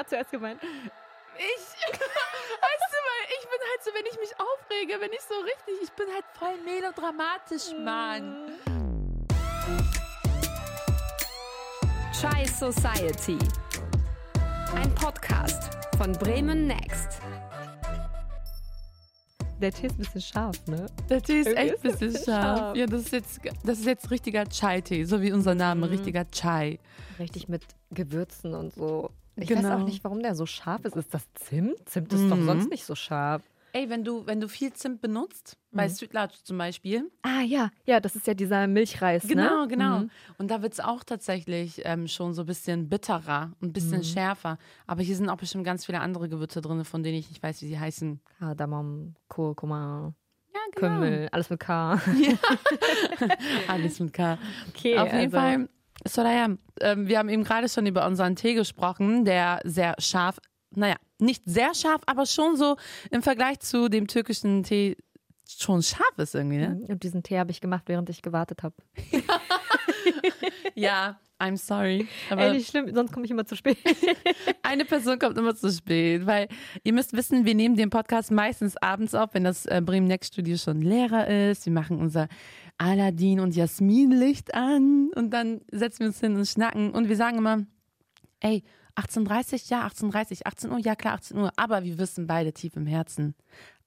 wer hat zuerst gemeint? Ich, weißt du, weil ich bin halt so, wenn ich mich aufrege, wenn ich so richtig, ich bin halt voll melodramatisch, Mann. Chai Society. Ein Podcast von Bremen Next. Der Tee ist ein bisschen scharf, ne? Der Tee ist Irgendwie echt ein bisschen scharf. scharf. Ja, das ist jetzt, das ist jetzt richtiger Chai-Tee, so wie unser Name, Mhm. richtiger Chai. Richtig mit Gewürzen und so. Ich weiß Genau. auch nicht, warum der so scharf ist. Ist das Zimt? Zimt ist doch Mhm. sonst nicht so scharf. Ey, wenn du, wenn du viel Zimt benutzt, bei Mhm. Street Large zum Beispiel, Ah ja, ja, das ist ja dieser Milchreis, Genau, ne? genau. Mhm. Und da wird es auch tatsächlich ähm, schon so ein bisschen bitterer, ein bisschen Mhm. schärfer. Aber hier sind auch bestimmt ganz viele andere Gewürze drin, von denen ich nicht weiß, wie sie heißen. Kardamom, Kurkuma, Ja, Kümmel, alles mit K. Alles mit K. Okay, Auf jeden also- Fall, Soraya, ähm, wir haben eben gerade schon über unseren Tee gesprochen, der sehr scharf, naja, nicht sehr scharf, aber schon so im Vergleich zu dem türkischen Tee schon scharf ist irgendwie, ne? Und diesen Tee habe ich gemacht, während ich gewartet habe. Ja, I'm sorry. Aber Ey, nicht schlimm, sonst komme ich immer zu spät. Eine Person kommt immer zu spät, weil ihr müsst wissen, wir nehmen den Podcast meistens abends auf, wenn das äh, Bremen Next Studio schon leerer ist. Wir machen unser Aladdin und Jasminlicht an und dann setzen wir uns hin und schnacken und wir sagen immer, ey, 18.30 ja, 18.30 18 Uhr, ja klar, 18 Uhr, aber wir wissen beide tief im Herzen,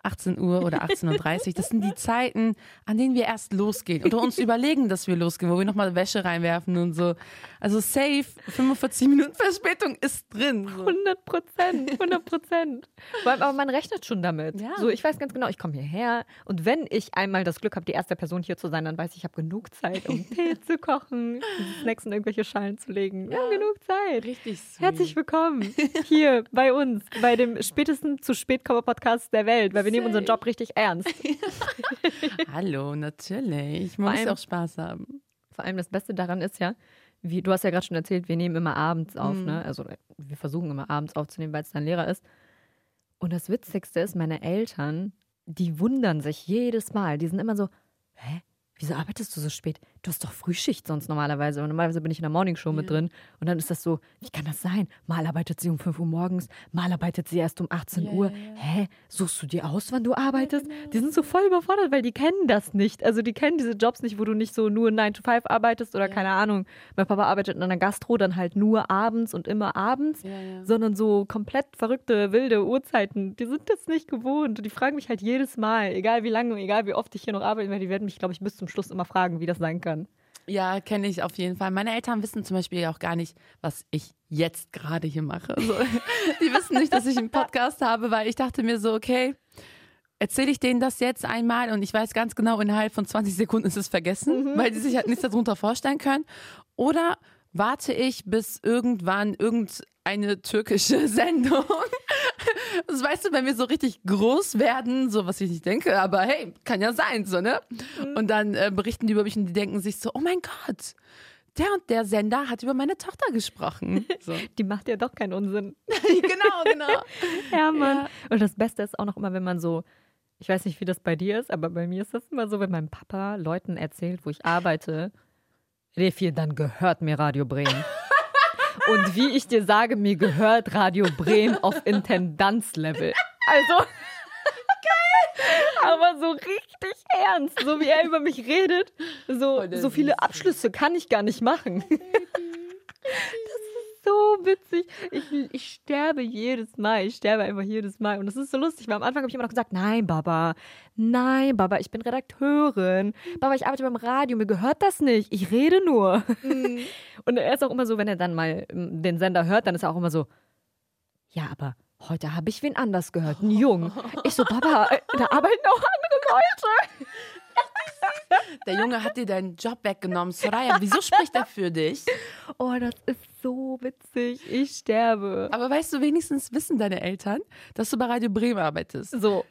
18 Uhr oder 18.30 Uhr, das sind die Zeiten, an denen wir erst losgehen oder uns überlegen, dass wir losgehen, wo wir nochmal Wäsche reinwerfen und so. Also safe, 45 Minuten Verspätung ist drin. So. 100 Prozent, 100 Prozent. Aber man rechnet schon damit. Ja. So, ich weiß ganz genau, ich komme hierher und wenn ich einmal das Glück habe, die erste Person hier zu sein, dann weiß ich, ich habe genug Zeit, um Tee zu kochen, Snacks in irgendwelche Schalen zu legen. Wir haben genug Zeit. Richtig sweet. Herzlich willkommen hier bei uns, bei dem spätesten zu spät Podcast der Welt, weil wir nehmen unseren Job richtig ernst. Hallo, natürlich. Man Vor muss allem- auch Spaß haben. Vor allem das Beste daran ist ja, wie du hast ja gerade schon erzählt, wir nehmen immer abends auf, Mhm. ne? Also wir versuchen immer abends aufzunehmen, weil es dein Lehrer ist. Und das Witzigste ist, meine Eltern, die wundern sich jedes Mal. Die sind immer so, hä? Wieso arbeitest du so spät? Du hast doch Frühschicht sonst normalerweise. Und normalerweise bin ich in der Morningshow mit drin. Und dann ist das so, wie kann das sein? Mal arbeitet sie um 5 Uhr morgens, mal arbeitet sie erst um 18 Ja, Uhr. ja, ja. Hä? Suchst du dir aus, wann du arbeitest? Die sind so voll überfordert, weil die kennen das nicht. Also die kennen diese Jobs nicht, wo du nicht so nur 9 to 5 arbeitest oder keine Ahnung. Mein Papa arbeitet in einer Gastro dann halt nur abends und immer abends, Ja, ja. sondern so komplett verrückte, wilde Uhrzeiten. Die sind das nicht gewohnt. Und die fragen mich halt jedes Mal, egal wie lange, egal wie oft ich hier noch arbeiten werde, die werden mich, glaube ich, bis zum Schluss immer fragen, wie das sein kann. Ja, kenne ich auf jeden Fall. Meine Eltern wissen zum Beispiel auch gar nicht, was ich jetzt gerade hier mache. Also, die wissen nicht, dass ich einen Podcast habe, weil ich dachte mir so, okay, erzähle ich denen das jetzt einmal und ich weiß ganz genau, innerhalb von 20 Sekunden ist es vergessen, weil die sich halt nichts darunter vorstellen können. Oder warte ich, bis irgendwann irgendeine türkische Sendung das weißt du, wenn wir so richtig groß werden, so was ich nicht denke, aber hey, kann ja sein, so, ne? Und dann äh, berichten die über mich und die denken sich so, oh mein Gott, der und der Sender hat über meine Tochter gesprochen. So. Die macht ja doch keinen Unsinn. genau, genau. Ja, Mann. Ja. Und das Beste ist auch noch immer, wenn man so, ich weiß nicht, wie das bei dir ist, aber bei mir ist das immer so, wenn mein Papa Leuten erzählt, wo ich arbeite, Refi, dann gehört mir Radio Bremen. Und wie ich dir sage, mir gehört Radio Bremen auf Intendanzlevel. Also, geil, aber so richtig ernst, so wie er über mich redet. So, Oh, so viele. Abschlüsse kann ich gar nicht machen. So witzig. Ich, ich sterbe jedes Mal. Ich sterbe einfach jedes Mal. Und das ist so lustig, weil am Anfang habe ich immer noch gesagt, nein, Baba, nein, Baba, ich bin Redakteurin. Baba, ich arbeite beim Radio, mir gehört das nicht. Ich rede nur. Und er ist auch immer so, wenn er dann mal ähm, den Sender hört, dann ist er auch immer so, ja, aber heute habe ich wen anders gehört, einen Jungen. Ich so, Baba, äh, da arbeiten auch andere Leute. Der Junge hat dir deinen Job weggenommen. Soraya, wieso spricht er für dich? Oh, das ist so witzig. Ich sterbe. Aber weißt du, wenigstens wissen deine Eltern, dass du bei Radio Bremen arbeitest. So,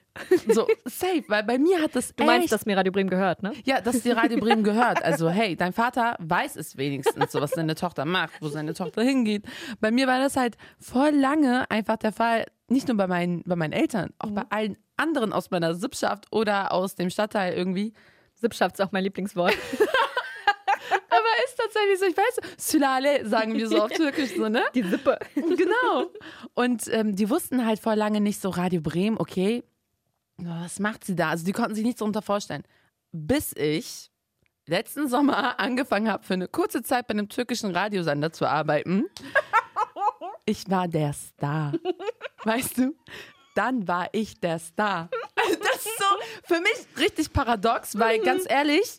So, safe, weil bei mir hat das du meinst, echt dass mir Radio Bremen gehört, ne? Ja, dass dir Radio Bremen gehört. Also, hey, dein Vater weiß es wenigstens, so was seine Tochter macht, wo seine Tochter hingeht. Bei mir war das halt voll lange einfach der Fall, nicht nur bei meinen, bei meinen Eltern, auch bei allen anderen aus meiner Sippschaft oder aus dem Stadtteil irgendwie. Sippschaft ist auch mein Lieblingswort. Aber ist tatsächlich so, ich weiß, Sülale sagen wir so auf Türkisch so, ne? Die Sippe. Genau. Und ähm, die wussten halt vor lange nicht so Radio Bremen, okay, was macht sie da? Also die konnten sich nichts darunter vorstellen. Bis ich letzten Sommer angefangen habe, für eine kurze Zeit bei einem türkischen Radiosender zu arbeiten. Ich war der Star. Weißt du? Dann war ich der Star. Also das ist so für mich richtig paradox, weil ganz ehrlich,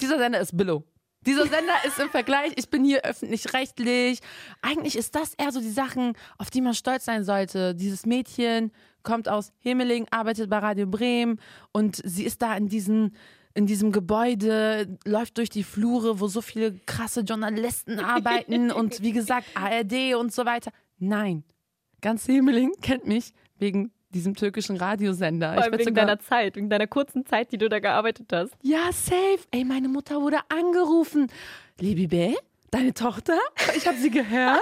dieser Sender ist Billo. Dieser Sender ist im Vergleich, ich bin hier öffentlich-rechtlich. Eigentlich ist das eher so die Sachen, auf die man stolz sein sollte. Dieses Mädchen kommt aus Himmeling, arbeitet bei Radio Bremen und sie ist da in diesen in diesem Gebäude, läuft durch die Flure, wo so viele krasse Journalisten arbeiten und wie gesagt ARD und so weiter. Nein, ganz Himmeling kennt mich wegen diesem türkischen Radiosender. Vor allem wegen sogar- deiner Zeit, wegen deiner kurzen Zeit, die du da gearbeitet hast. ja, safe. Ey, meine Mutter wurde angerufen. Liebe B, deine Tochter? Ich habe sie gehört.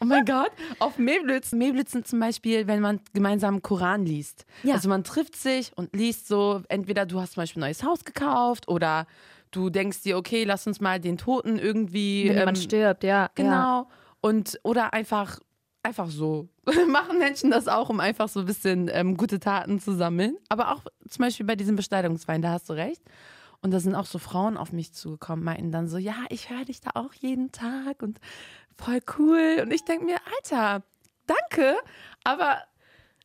Oh mein Gott. Auf. Meblitz sind zum Beispiel, wenn man gemeinsam Koran liest. Ja. Also man trifft sich und liest so, entweder du hast zum Beispiel ein neues Haus gekauft oder du denkst dir, okay, lass uns mal den Toten irgendwie. Wenn jemand ähm, stirbt, ja. Ja. Genau. Und oder einfach, einfach so. Machen Menschen das auch, um einfach so ein bisschen ähm, gute Taten zu sammeln. Aber auch zum Beispiel bei diesem Besteigungswein, da hast du recht. Und da sind auch so Frauen auf mich zugekommen, meinten dann so, ja, ich höre dich da auch jeden Tag und voll cool. Und ich denke mir, Alter, danke, aber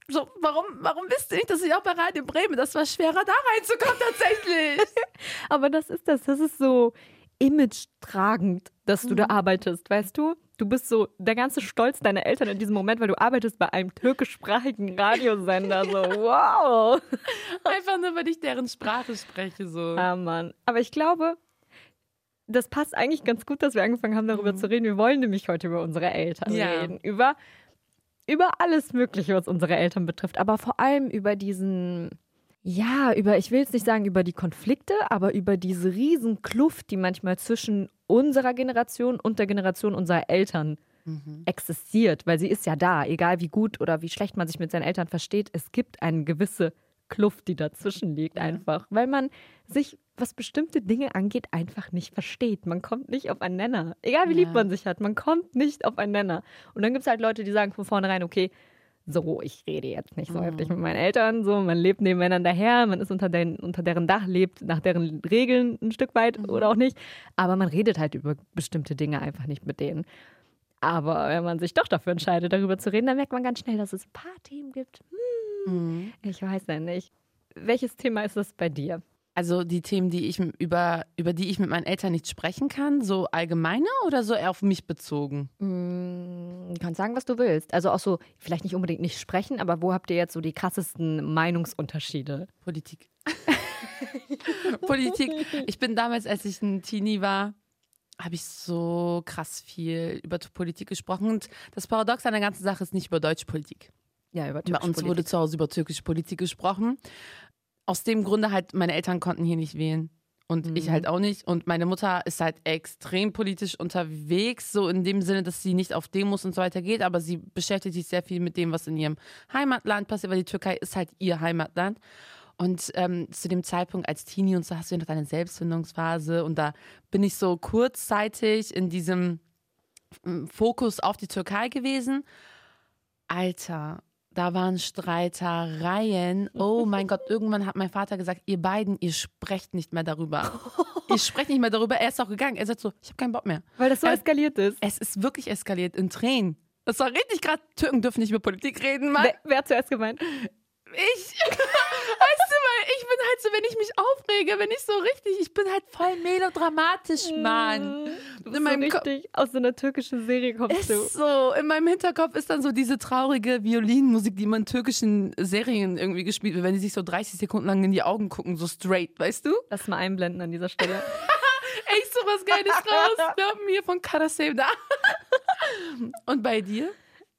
so, warum, warum wisst ihr nicht, dass ich auch bei Radio Bremen, das war schwerer, da reinzukommen tatsächlich. Aber das ist das. Das ist so image-tragend, dass du da arbeitest, weißt du? Du bist so der ganze Stolz deiner Eltern in diesem Moment, weil du arbeitest bei einem türkischsprachigen Radiosender. So, wow. Einfach nur, weil ich deren Sprache spreche, so. Ah, Mann. Aber ich glaube, das passt eigentlich ganz gut, dass wir angefangen haben, darüber zu reden. Wir wollen nämlich heute über unsere Eltern Ja. reden. Über, über alles Mögliche, was unsere Eltern betrifft. Aber vor allem über diesen, ja, über, ich will jetzt nicht sagen über die Konflikte, aber über diese riesen Kluft, die manchmal zwischen unserer Generation und der Generation unserer Eltern existiert. Weil sie ist ja da, egal wie gut oder wie schlecht man sich mit seinen Eltern versteht. Es gibt eine gewisse Kluft, die dazwischen liegt, einfach. Weil man sich, was bestimmte Dinge angeht, einfach nicht versteht. Man kommt nicht auf einen Nenner. Egal wie lieb Ja. man sich hat, man kommt nicht auf einen Nenner. Und dann gibt es halt Leute, die sagen von vornherein, okay, so, ich rede jetzt nicht so heftig mit meinen Eltern, so, man lebt nebeneinander her, man ist unter, den, unter deren Dach, lebt nach deren Regeln ein Stück weit oder auch nicht, aber man redet halt über bestimmte Dinge einfach nicht mit denen. Aber wenn man sich doch dafür entscheidet, darüber zu reden, dann merkt man ganz schnell, dass es ein paar Themen gibt. Hm, ich weiß ja nicht. Welches Thema ist das bei dir? Also die Themen, die ich über, über die ich mit meinen Eltern nicht sprechen kann, so allgemeine oder so eher auf mich bezogen? Mm, Du kannst sagen, was du willst. Also auch so, vielleicht nicht unbedingt nicht sprechen, aber wo habt ihr jetzt so die krassesten Meinungsunterschiede? Politik. Politik. Ich bin damals, als ich ein Teenie war, habe ich so krass viel über Politik gesprochen. Und das Paradox an der ganzen Sache ist nicht über deutsche Politik. Ja, über Bei uns wurde zu Hause über türkische Politik gesprochen. Aus dem Grunde halt, meine Eltern konnten hier nicht wählen. Und ich halt auch nicht. Und meine Mutter ist halt extrem politisch unterwegs, so in dem Sinne, dass sie nicht auf Demos und so weiter geht, aber sie beschäftigt sich sehr viel mit dem, was in ihrem Heimatland passiert, weil die Türkei ist halt ihr Heimatland. Und ähm, zu dem Zeitpunkt als Teenie und so hast du ja noch deine Selbstfindungsphase und da bin ich so kurzzeitig in diesem ähm, Fokus auf die Türkei gewesen. Alter, da waren Streitereien. Oh mein Gott, irgendwann hat mein Vater gesagt, ihr beiden, ihr sprecht nicht mehr darüber. ihr sprecht nicht mehr darüber. Er ist auch gegangen. Er sagt so, ich habe keinen Bock mehr. Weil das so Äh, eskaliert ist. Es ist wirklich eskaliert in Tränen. Das war richtig gerade, Türken dürfen nicht über Politik reden, Mann. Wer, wer hat zuerst gemeint? Ich, weißt bin halt so, wenn ich mich aufrege, wenn ich so richtig, ich bin halt voll melodramatisch, Mann. Du In bist so meinem Ko- richtig aus so einer türkischen Serie kommst du. Ist so, in meinem Hinterkopf ist dann so diese traurige Violinmusik, die man in türkischen Serien irgendwie gespielt wird, wenn die sich so 30 Sekunden lang in die Augen gucken, so straight, weißt du? Lass mal einblenden an dieser Stelle. Echt so was Geiles raus. Wir haben hier von Karasem da. Und bei dir?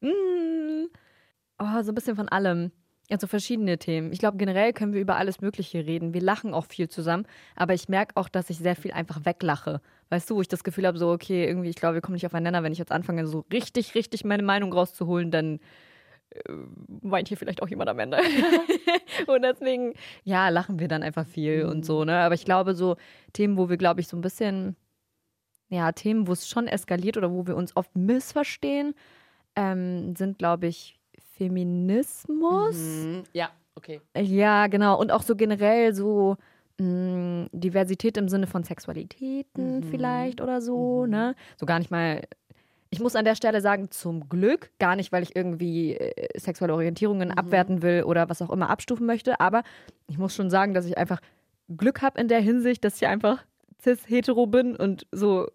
Mm. Oh, so ein bisschen von allem. Also verschiedene Themen. Ich glaube, generell können wir über alles Mögliche reden. Wir lachen auch viel zusammen, aber ich merke auch, dass ich sehr viel einfach weglache. Weißt du, wo ich das Gefühl habe, so, okay, irgendwie, ich glaube, wir kommen nicht aufeinander. Wenn ich jetzt anfange, so richtig, richtig meine Meinung rauszuholen, dann äh, weint hier vielleicht auch jemand am Ende. und deswegen, ja, lachen wir dann einfach viel und so, ne? Aber ich glaube, so Themen, wo wir, glaube ich, so ein bisschen ja, Themen, wo es schon eskaliert oder wo wir uns oft missverstehen, ähm, sind, glaube ich, Feminismus. Mhm. Ja, okay. Ja, genau. Und auch so generell so mh, Diversität im Sinne von Sexualitäten Mhm. vielleicht oder so, Mhm. ne? So gar nicht mal. Ich muss an der Stelle sagen, zum Glück, gar nicht, weil ich irgendwie äh, sexuelle Orientierungen Mhm. abwerten will oder was auch immer abstufen möchte, aber ich muss schon sagen, dass ich einfach Glück habe in der Hinsicht, dass ich einfach cis-hetero bin und so,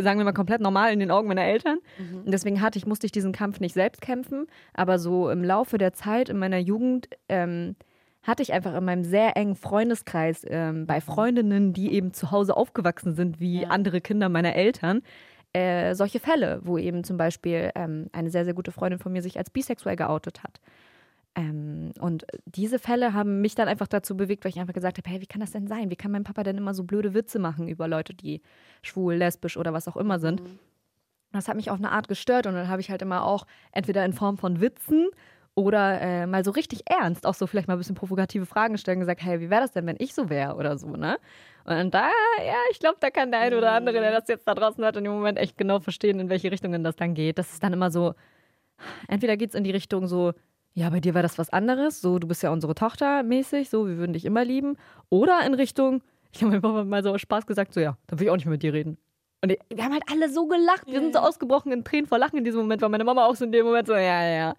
sagen wir mal, komplett normal in den Augen meiner Eltern. Mhm. Und deswegen hatte ich, musste ich diesen Kampf nicht selbst kämpfen, aber so im Laufe der Zeit in meiner Jugend ähm, hatte ich einfach in meinem sehr engen Freundeskreis ähm, bei Freundinnen, die eben zu Hause aufgewachsen sind, wie Ja. andere Kinder meiner Eltern, äh, solche Fälle, wo eben zum Beispiel ähm, eine sehr, sehr gute Freundin von mir sich als bisexuell geoutet hat. Ähm, und diese Fälle haben mich dann einfach dazu bewegt, weil ich einfach gesagt habe, hey, wie kann das denn sein? Wie kann mein Papa denn immer so blöde Witze machen über Leute, die schwul, lesbisch oder was auch immer sind? Das hat mich auf eine Art gestört und dann habe ich halt immer auch entweder in Form von Witzen oder äh, mal so richtig ernst, auch so vielleicht mal ein bisschen provokative Fragen gestellt und gesagt, hey, wie wäre das denn, wenn ich so wäre oder so, ne? Und da, ja, ich glaube, da kann der ein oder andere, der das jetzt da draußen hört, in dem Moment echt genau verstehen, in welche Richtungen das dann geht. Das ist dann immer so, entweder geht es in die Richtung so, ja, bei dir war das was anderes, so, du bist ja unsere Tochter mäßig, so, wir würden dich immer lieben. Oder in Richtung, ich habe einfach mal so aus Spaß gesagt, so, ja, dann will ich auch nicht mehr mit dir reden. Und wir haben halt alle so gelacht, wir sind so ausgebrochen in Tränen vor Lachen in diesem Moment, weil meine Mama auch so in dem Moment so, ja, ja, ja,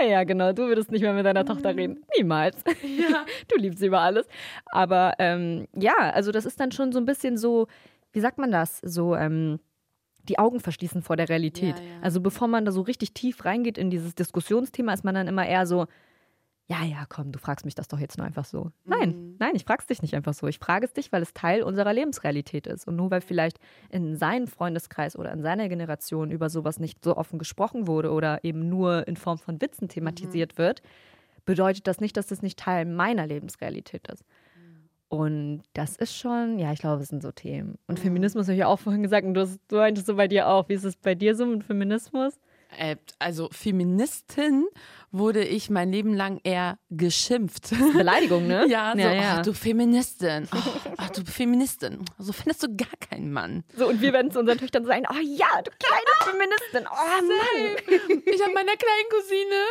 ja, ja, genau, du würdest nicht mehr mit deiner Tochter reden. Niemals. Ja. du liebst sie über alles. Aber ähm, ja, also das ist dann schon so ein bisschen so, wie sagt man das? So, ähm, die Augen verschließen vor der Realität. Ja, ja. Also bevor man da so richtig tief reingeht in dieses Diskussionsthema, ist man dann immer eher so, ja, ja, komm, du fragst mich das doch jetzt nur einfach so. Nein, Mhm. nein, ich frag's dich nicht einfach so. Ich frage es dich, weil es Teil unserer Lebensrealität ist. Und nur weil vielleicht in seinem Freundeskreis oder in seiner Generation über sowas nicht so offen gesprochen wurde oder eben nur in Form von Witzen thematisiert wird, bedeutet das nicht, dass das nicht Teil meiner Lebensrealität ist. Und das ist schon, ja, ich glaube, es sind so Themen. Und Feminismus habe ich ja auch vorhin gesagt, und du, hast, du meintest so bei dir auch. Wie ist es bei dir so mit Feminismus? Äh, also Feministin wurde ich mein Leben lang eher geschimpft. Beleidigung, ne? Ja, so, ja, ja. Ach, du Feministin. Oh, ach, du Feministin. So findest du gar keinen Mann. So, und wir werden zu unseren Töchtern sagen, oh ja, du kleine Feministin, oh Mann. Ich habe meiner kleinen Cousine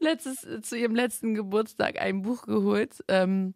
letztes, zu ihrem letzten Geburtstag ein Buch geholt. Ähm,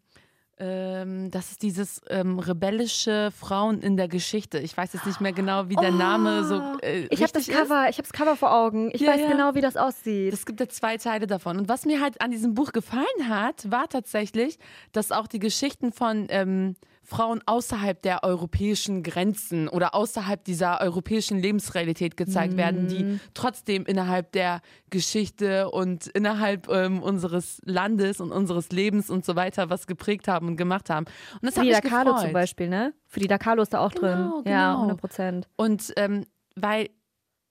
ähm, das ist dieses ähm, rebellische Frauen in der Geschichte. Ich weiß jetzt nicht mehr genau, wie der Name so äh, Oh. Ich habe das richtig ist. Cover, ich habe das Cover vor Augen. Ich Ja, weiß ja. genau, wie das aussieht. Es gibt ja zwei Teile davon. Und was mir halt an diesem Buch gefallen hat, war tatsächlich, dass auch die Geschichten von ähm, Frauen außerhalb der europäischen Grenzen oder außerhalb dieser europäischen Lebensrealität gezeigt werden, die trotzdem innerhalb der Geschichte und innerhalb ähm, unseres Landes und unseres Lebens und so weiter was geprägt haben und gemacht haben. Und das mich Kahlo gefreut. zum Beispiel, ne? Frida Kahlo ist da auch drin. Genau, Ja, genau. 100 Prozent. Und ähm, weil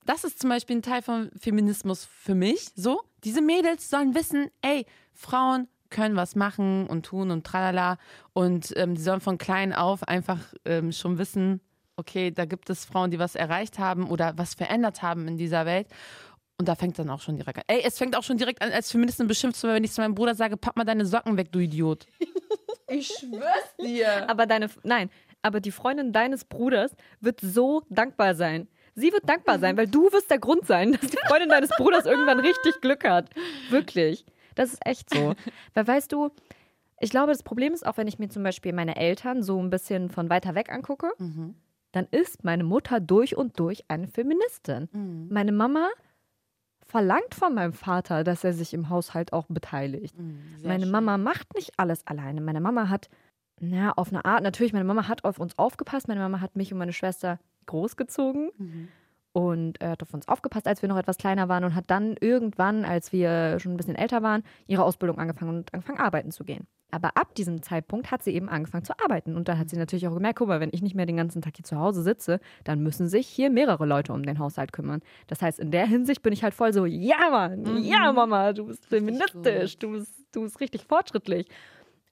das ist zum Beispiel ein Teil von Feminismus für mich. So, diese Mädels sollen wissen, ey, Frauen können was machen und tun und tralala. Und ähm, die sollen von klein auf einfach ähm, schon wissen, okay, da gibt es Frauen, die was erreicht haben oder was verändert haben in dieser Welt. Und da fängt dann auch schon direkt an. Ey, es fängt auch schon direkt an, als Feministin beschimpft zu werden, wenn ich zu meinem Bruder sage, pack mal deine Socken weg, du Idiot. ich schwör's dir. Aber deine, nein, aber die Freundin deines Bruders wird so dankbar sein. Sie wird dankbar sein, weil du wirst der Grund sein, dass die Freundin deines Bruders irgendwann richtig Glück hat. Wirklich. Das ist echt so. Weil weißt du, ich glaube, das Problem ist auch, wenn ich mir zum Beispiel meine Eltern so ein bisschen von weiter weg angucke, Mhm. dann ist meine Mutter durch und durch eine Feministin. Mhm. Meine Mama verlangt von meinem Vater, dass er sich im Haushalt auch beteiligt. Mhm, meine schön. Mama macht nicht alles alleine. Meine Mama hat, na, auf eine Art, natürlich, meine Mama hat auf uns aufgepasst. Meine Mama hat mich und meine Schwester großgezogen Mhm. Und äh, hat auf uns aufgepasst, als wir noch etwas kleiner waren und hat dann irgendwann, als wir schon ein bisschen älter waren, ihre Ausbildung angefangen und angefangen arbeiten zu gehen. Aber ab diesem Zeitpunkt hat sie eben angefangen zu arbeiten. Und dann hat sie natürlich auch gemerkt, guck mal, wenn ich nicht mehr den ganzen Tag hier zu Hause sitze, dann müssen sich hier mehrere Leute um den Haushalt kümmern. Das heißt, in der Hinsicht bin ich halt voll so, ja Mann, ja Mama, du bist feministisch, du bist, du bist richtig fortschrittlich.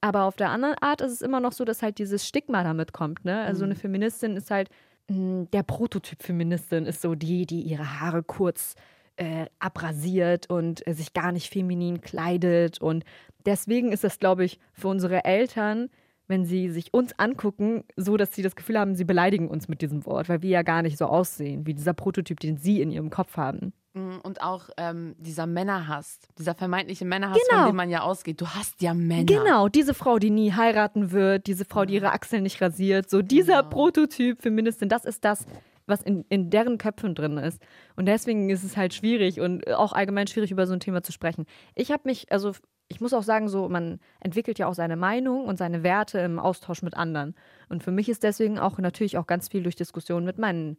Aber auf der anderen Art ist es immer noch so, dass halt dieses Stigma damit kommt. Ne? Also eine Feministin ist halt, der Prototyp Feministin ist so die, die ihre Haare kurz äh, abrasiert und äh, sich gar nicht feminin kleidet. Und deswegen ist das, glaube ich, für unsere Eltern wenn sie sich uns angucken, so dass sie das Gefühl haben, sie beleidigen uns mit diesem Wort, weil wir ja gar nicht so aussehen, wie dieser Prototyp, den sie in ihrem Kopf haben. Mm, Und auch ähm, dieser Männerhass, dieser vermeintliche Männerhass, Genau. von dem man ja ausgeht. Du hast ja Männer. Genau, diese Frau, die nie heiraten wird, diese Frau, die ihre Achseln nicht rasiert, so dieser Genau. Prototyp Feministin, das ist das, was in, in deren Köpfen drin ist. Und deswegen ist es halt schwierig und auch allgemein schwierig, über so ein Thema zu sprechen. Ich habe mich, also ich muss auch sagen, so, man entwickelt ja auch seine Meinung und seine Werte im Austausch mit anderen. Und für mich ist deswegen auch natürlich auch ganz viel durch Diskussionen mit meinen,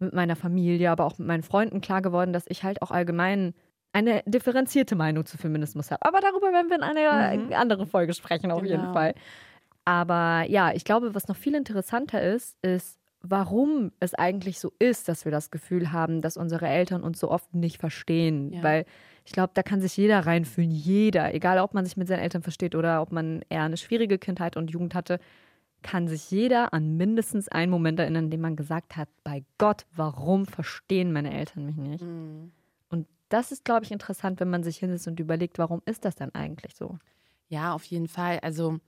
mit meiner Familie, aber auch mit meinen Freunden klar geworden, dass ich halt auch allgemein eine differenzierte Meinung zu Feminismus habe. Aber darüber werden wir in einer Mhm. anderen Folge sprechen, auf jeden Genau. Fall. Aber ja, ich glaube, was noch viel interessanter ist, ist, warum es eigentlich so ist, dass wir das Gefühl haben, dass unsere Eltern uns so oft nicht verstehen. Ja. Weil ich glaube, da kann sich jeder reinfühlen. Jeder. Egal, ob man sich mit seinen Eltern versteht oder ob man eher eine schwierige Kindheit und Jugend hatte, kann sich jeder an mindestens einen Moment erinnern, in dem man gesagt hat, bei Gott, warum verstehen meine Eltern mich nicht? Mm. Und das ist, glaube ich, interessant, wenn man sich hinsetzt und überlegt, warum ist das denn eigentlich so? Ja, auf jeden Fall. Also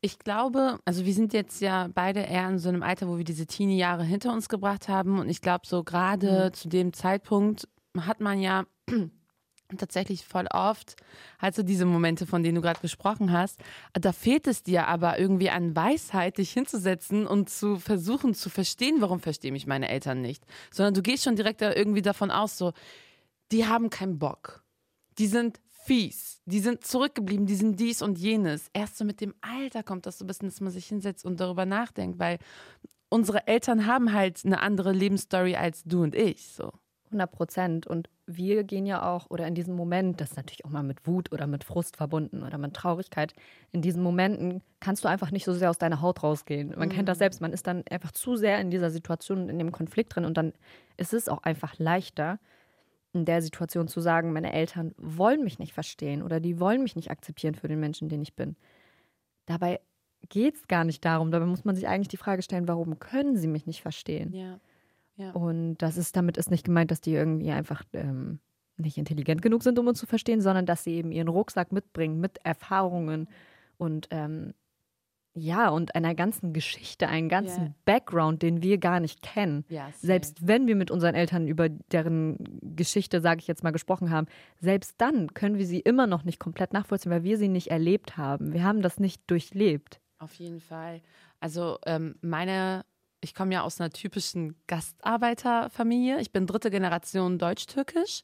ich glaube, also wir sind jetzt ja beide eher in so einem Alter, wo wir diese Teenie-Jahre hinter uns gebracht haben. Und ich glaube, so gerade zu dem Zeitpunkt hat man ja tatsächlich voll oft halt so diese Momente, von denen du gerade gesprochen hast. Da fehlt es dir aber irgendwie an Weisheit, dich hinzusetzen und zu versuchen zu verstehen, warum verstehen mich meine Eltern nicht. Sondern du gehst schon direkt irgendwie davon aus, so, die haben keinen Bock. Die sind fies. Die sind zurückgeblieben, die sind dies und jenes. Erst so mit dem Alter kommt das so ein bisschen, dass man sich hinsetzt und darüber nachdenkt, weil unsere Eltern haben halt eine andere Lebensstory als du und ich. So. 100 Prozent. Und wir gehen ja auch, oder in diesem Moment, das ist natürlich auch mal mit Wut oder mit Frust verbunden oder mit Traurigkeit, in diesen Momenten kannst du einfach nicht so sehr aus deiner Haut rausgehen. Man kennt das selbst, man ist dann einfach zu sehr in dieser Situation und in dem Konflikt drin und dann ist es auch einfach leichter, in der Situation zu sagen, meine Eltern wollen mich nicht verstehen oder die wollen mich nicht akzeptieren für den Menschen, den ich bin. Dabei geht es gar nicht darum. Dabei muss man sich eigentlich die Frage stellen, warum können sie mich nicht verstehen? Ja. Ja. Und das ist, damit ist nicht gemeint, dass die irgendwie einfach ähm, nicht intelligent genug sind, um uns zu verstehen, sondern dass sie eben ihren Rucksack mitbringen mit Erfahrungen und ähm, ja, und einer ganzen Geschichte, einen ganzen Ja. Background, den wir gar nicht kennen. Ja. Selbst wenn wir mit unseren Eltern über deren Geschichte, sage ich jetzt mal, gesprochen haben, selbst dann können wir sie immer noch nicht komplett nachvollziehen, weil wir sie nicht erlebt haben. Wir haben das nicht durchlebt. Auf jeden Fall. Also ähm, meine, ich komme ja aus einer typischen Gastarbeiterfamilie. Ich bin dritte Generation deutsch-türkisch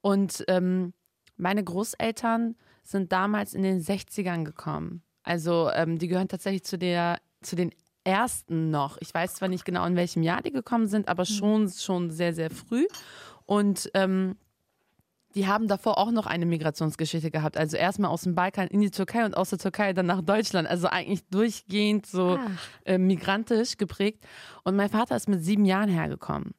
und ähm, meine Großeltern sind damals in den 60ern gekommen. Also ähm, die gehören tatsächlich zu der, zu den ersten noch. Ich weiß zwar nicht genau, in welchem Jahr die gekommen sind, aber schon, schon sehr, sehr früh. Und ähm, die haben davor auch noch eine Migrationsgeschichte gehabt. Also erstmal aus dem Balkan in die Türkei und aus der Türkei dann nach Deutschland. Also eigentlich durchgehend so äh, migrantisch geprägt. Und mein Vater ist mit sieben Jahren hergekommen.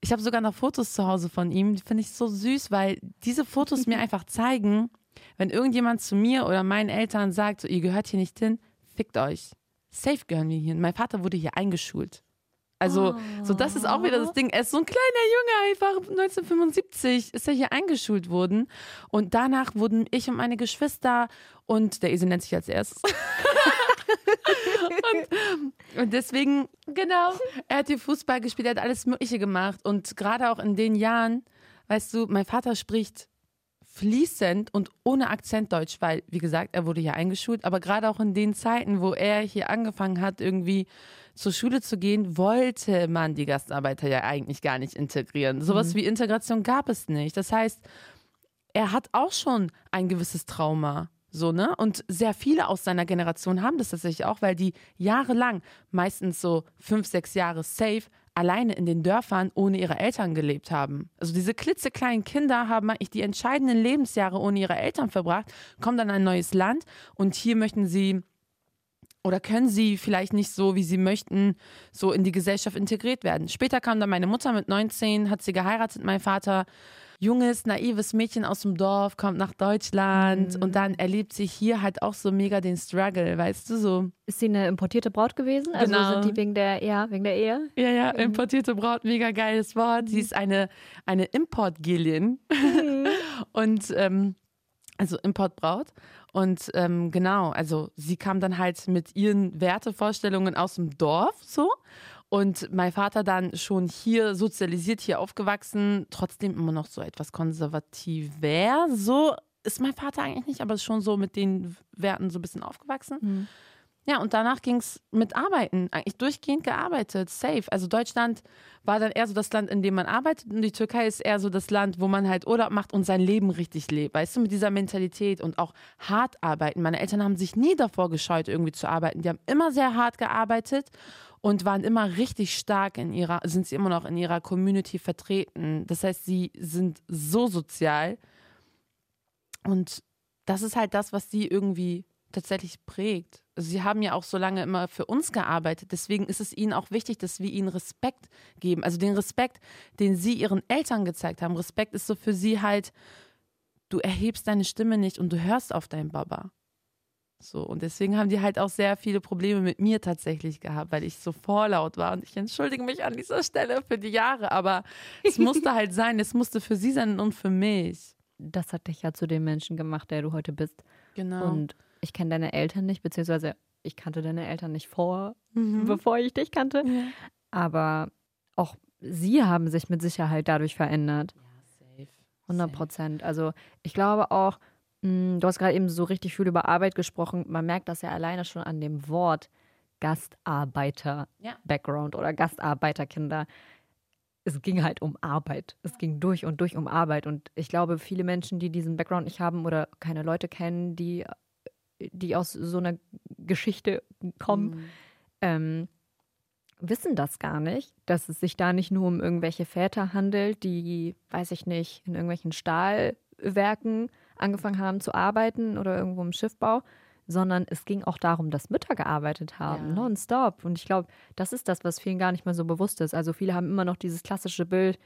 Ich habe sogar noch Fotos zu Hause von ihm. Die finde ich so süß, weil diese Fotos mir einfach zeigen, wenn irgendjemand zu mir oder meinen Eltern sagt, so, ihr gehört hier nicht hin, fickt euch. Safe gehören wir hier hin. Mein Vater wurde hier eingeschult. Also, so das ist auch wieder das Ding. Er ist so ein kleiner Junge, einfach 1975 ist er hier eingeschult worden. Und danach wurden ich und meine Geschwister und der Esel nennt sich als erstes. und, und deswegen, genau, er hat hier Fußball gespielt, er hat alles Mögliche gemacht. Und gerade auch in den Jahren, weißt du, mein Vater spricht fließend und ohne Akzent Deutsch, weil, wie gesagt, er wurde hier eingeschult, aber gerade auch in den Zeiten, wo er hier angefangen hat, irgendwie zur Schule zu gehen, wollte man die Gastarbeiter ja eigentlich gar nicht integrieren. Sowas wie Integration gab es nicht. Das heißt, er hat auch schon ein gewisses Trauma. So, ne? Und sehr viele aus seiner Generation haben das tatsächlich auch, weil die jahrelang, meistens so fünf, sechs Jahre safe, alleine in den Dörfern ohne ihre Eltern gelebt haben. Also diese klitzekleinen Kinder haben eigentlich die entscheidenden Lebensjahre ohne ihre Eltern verbracht, kommen dann in ein neues Land und hier möchten sie oder können sie vielleicht nicht so, wie sie möchten, so in die Gesellschaft integriert werden. Später kam dann meine Mutter mit 19, hat sie geheiratet, mein Vater. Junges, naives Mädchen aus dem Dorf kommt nach Deutschland und dann erlebt sie hier halt auch so mega den Struggle, weißt du so. Ist sie eine importierte Braut gewesen? Also Genau. sind die wegen der, ja, wegen der Ehe? Ja, ja, importierte Braut, mega geiles Wort. Sie ist eine, eine Importgelin und ähm, also Importbraut. Und ähm, genau, also sie kam dann halt mit ihren Wertevorstellungen aus dem Dorf so. Und mein Vater dann schon hier sozialisiert, hier aufgewachsen, trotzdem immer noch so etwas konservativer. So ist mein Vater eigentlich nicht, aber schon so mit den Werten so ein bisschen aufgewachsen. Mhm. Ja, und danach ging es mit Arbeiten, eigentlich durchgehend gearbeitet, safe. Also Deutschland war dann eher so das Land, in dem man arbeitet und die Türkei ist eher so das Land, wo man halt Urlaub macht und sein Leben richtig lebt. Weißt du, mit dieser Mentalität und auch hart arbeiten. Meine Eltern haben sich nie davor gescheut, irgendwie zu arbeiten. Die haben immer sehr hart gearbeitet und waren immer richtig stark in ihrer, sind sie immer noch in ihrer Community vertreten. Das heißt, sie sind so sozial. Und das ist halt das, was sie irgendwie tatsächlich prägt. Also sie haben ja auch so lange immer für uns gearbeitet. Deswegen ist es ihnen auch wichtig, dass wir ihnen Respekt geben. Also den Respekt, den sie ihren Eltern gezeigt haben. Respekt ist so für sie halt, du erhebst deine Stimme nicht und du hörst auf deinen Baba. So, und deswegen haben die halt auch sehr viele Probleme mit mir tatsächlich gehabt, weil ich so vorlaut war. Und ich entschuldige mich an dieser Stelle für die Jahre, aber es musste halt sein, es musste für sie sein und für mich. Das hat dich ja zu dem Menschen gemacht, der du heute bist. Genau. Und ich kenne deine Eltern nicht, beziehungsweise ich kannte deine Eltern nicht vor, Mhm. bevor ich dich kannte. Ja. Aber auch sie haben sich mit Sicherheit dadurch verändert. safe. 100 Prozent. Also ich glaube auch, mh, du hast gerade eben so richtig viel über Arbeit gesprochen. Man merkt das ja alleine schon an dem Wort Gastarbeiter-Background oder Gastarbeiterkinder. Es ging halt um Arbeit. Es ging durch und durch um Arbeit. Und ich glaube, viele Menschen, die diesen Background nicht haben oder keine Leute kennen, die, die aus so einer Geschichte kommen, Mhm. ähm, wissen das gar nicht, dass es sich da nicht nur um irgendwelche Väter handelt, die, weiß ich nicht, in irgendwelchen Stahlwerken angefangen haben zu arbeiten oder irgendwo im Schiffbau, sondern es ging auch darum, dass Mütter gearbeitet haben, Ja. nonstop. Und ich glaube, das ist das, was vielen gar nicht mehr so bewusst ist. Also viele haben immer noch dieses klassische Bild,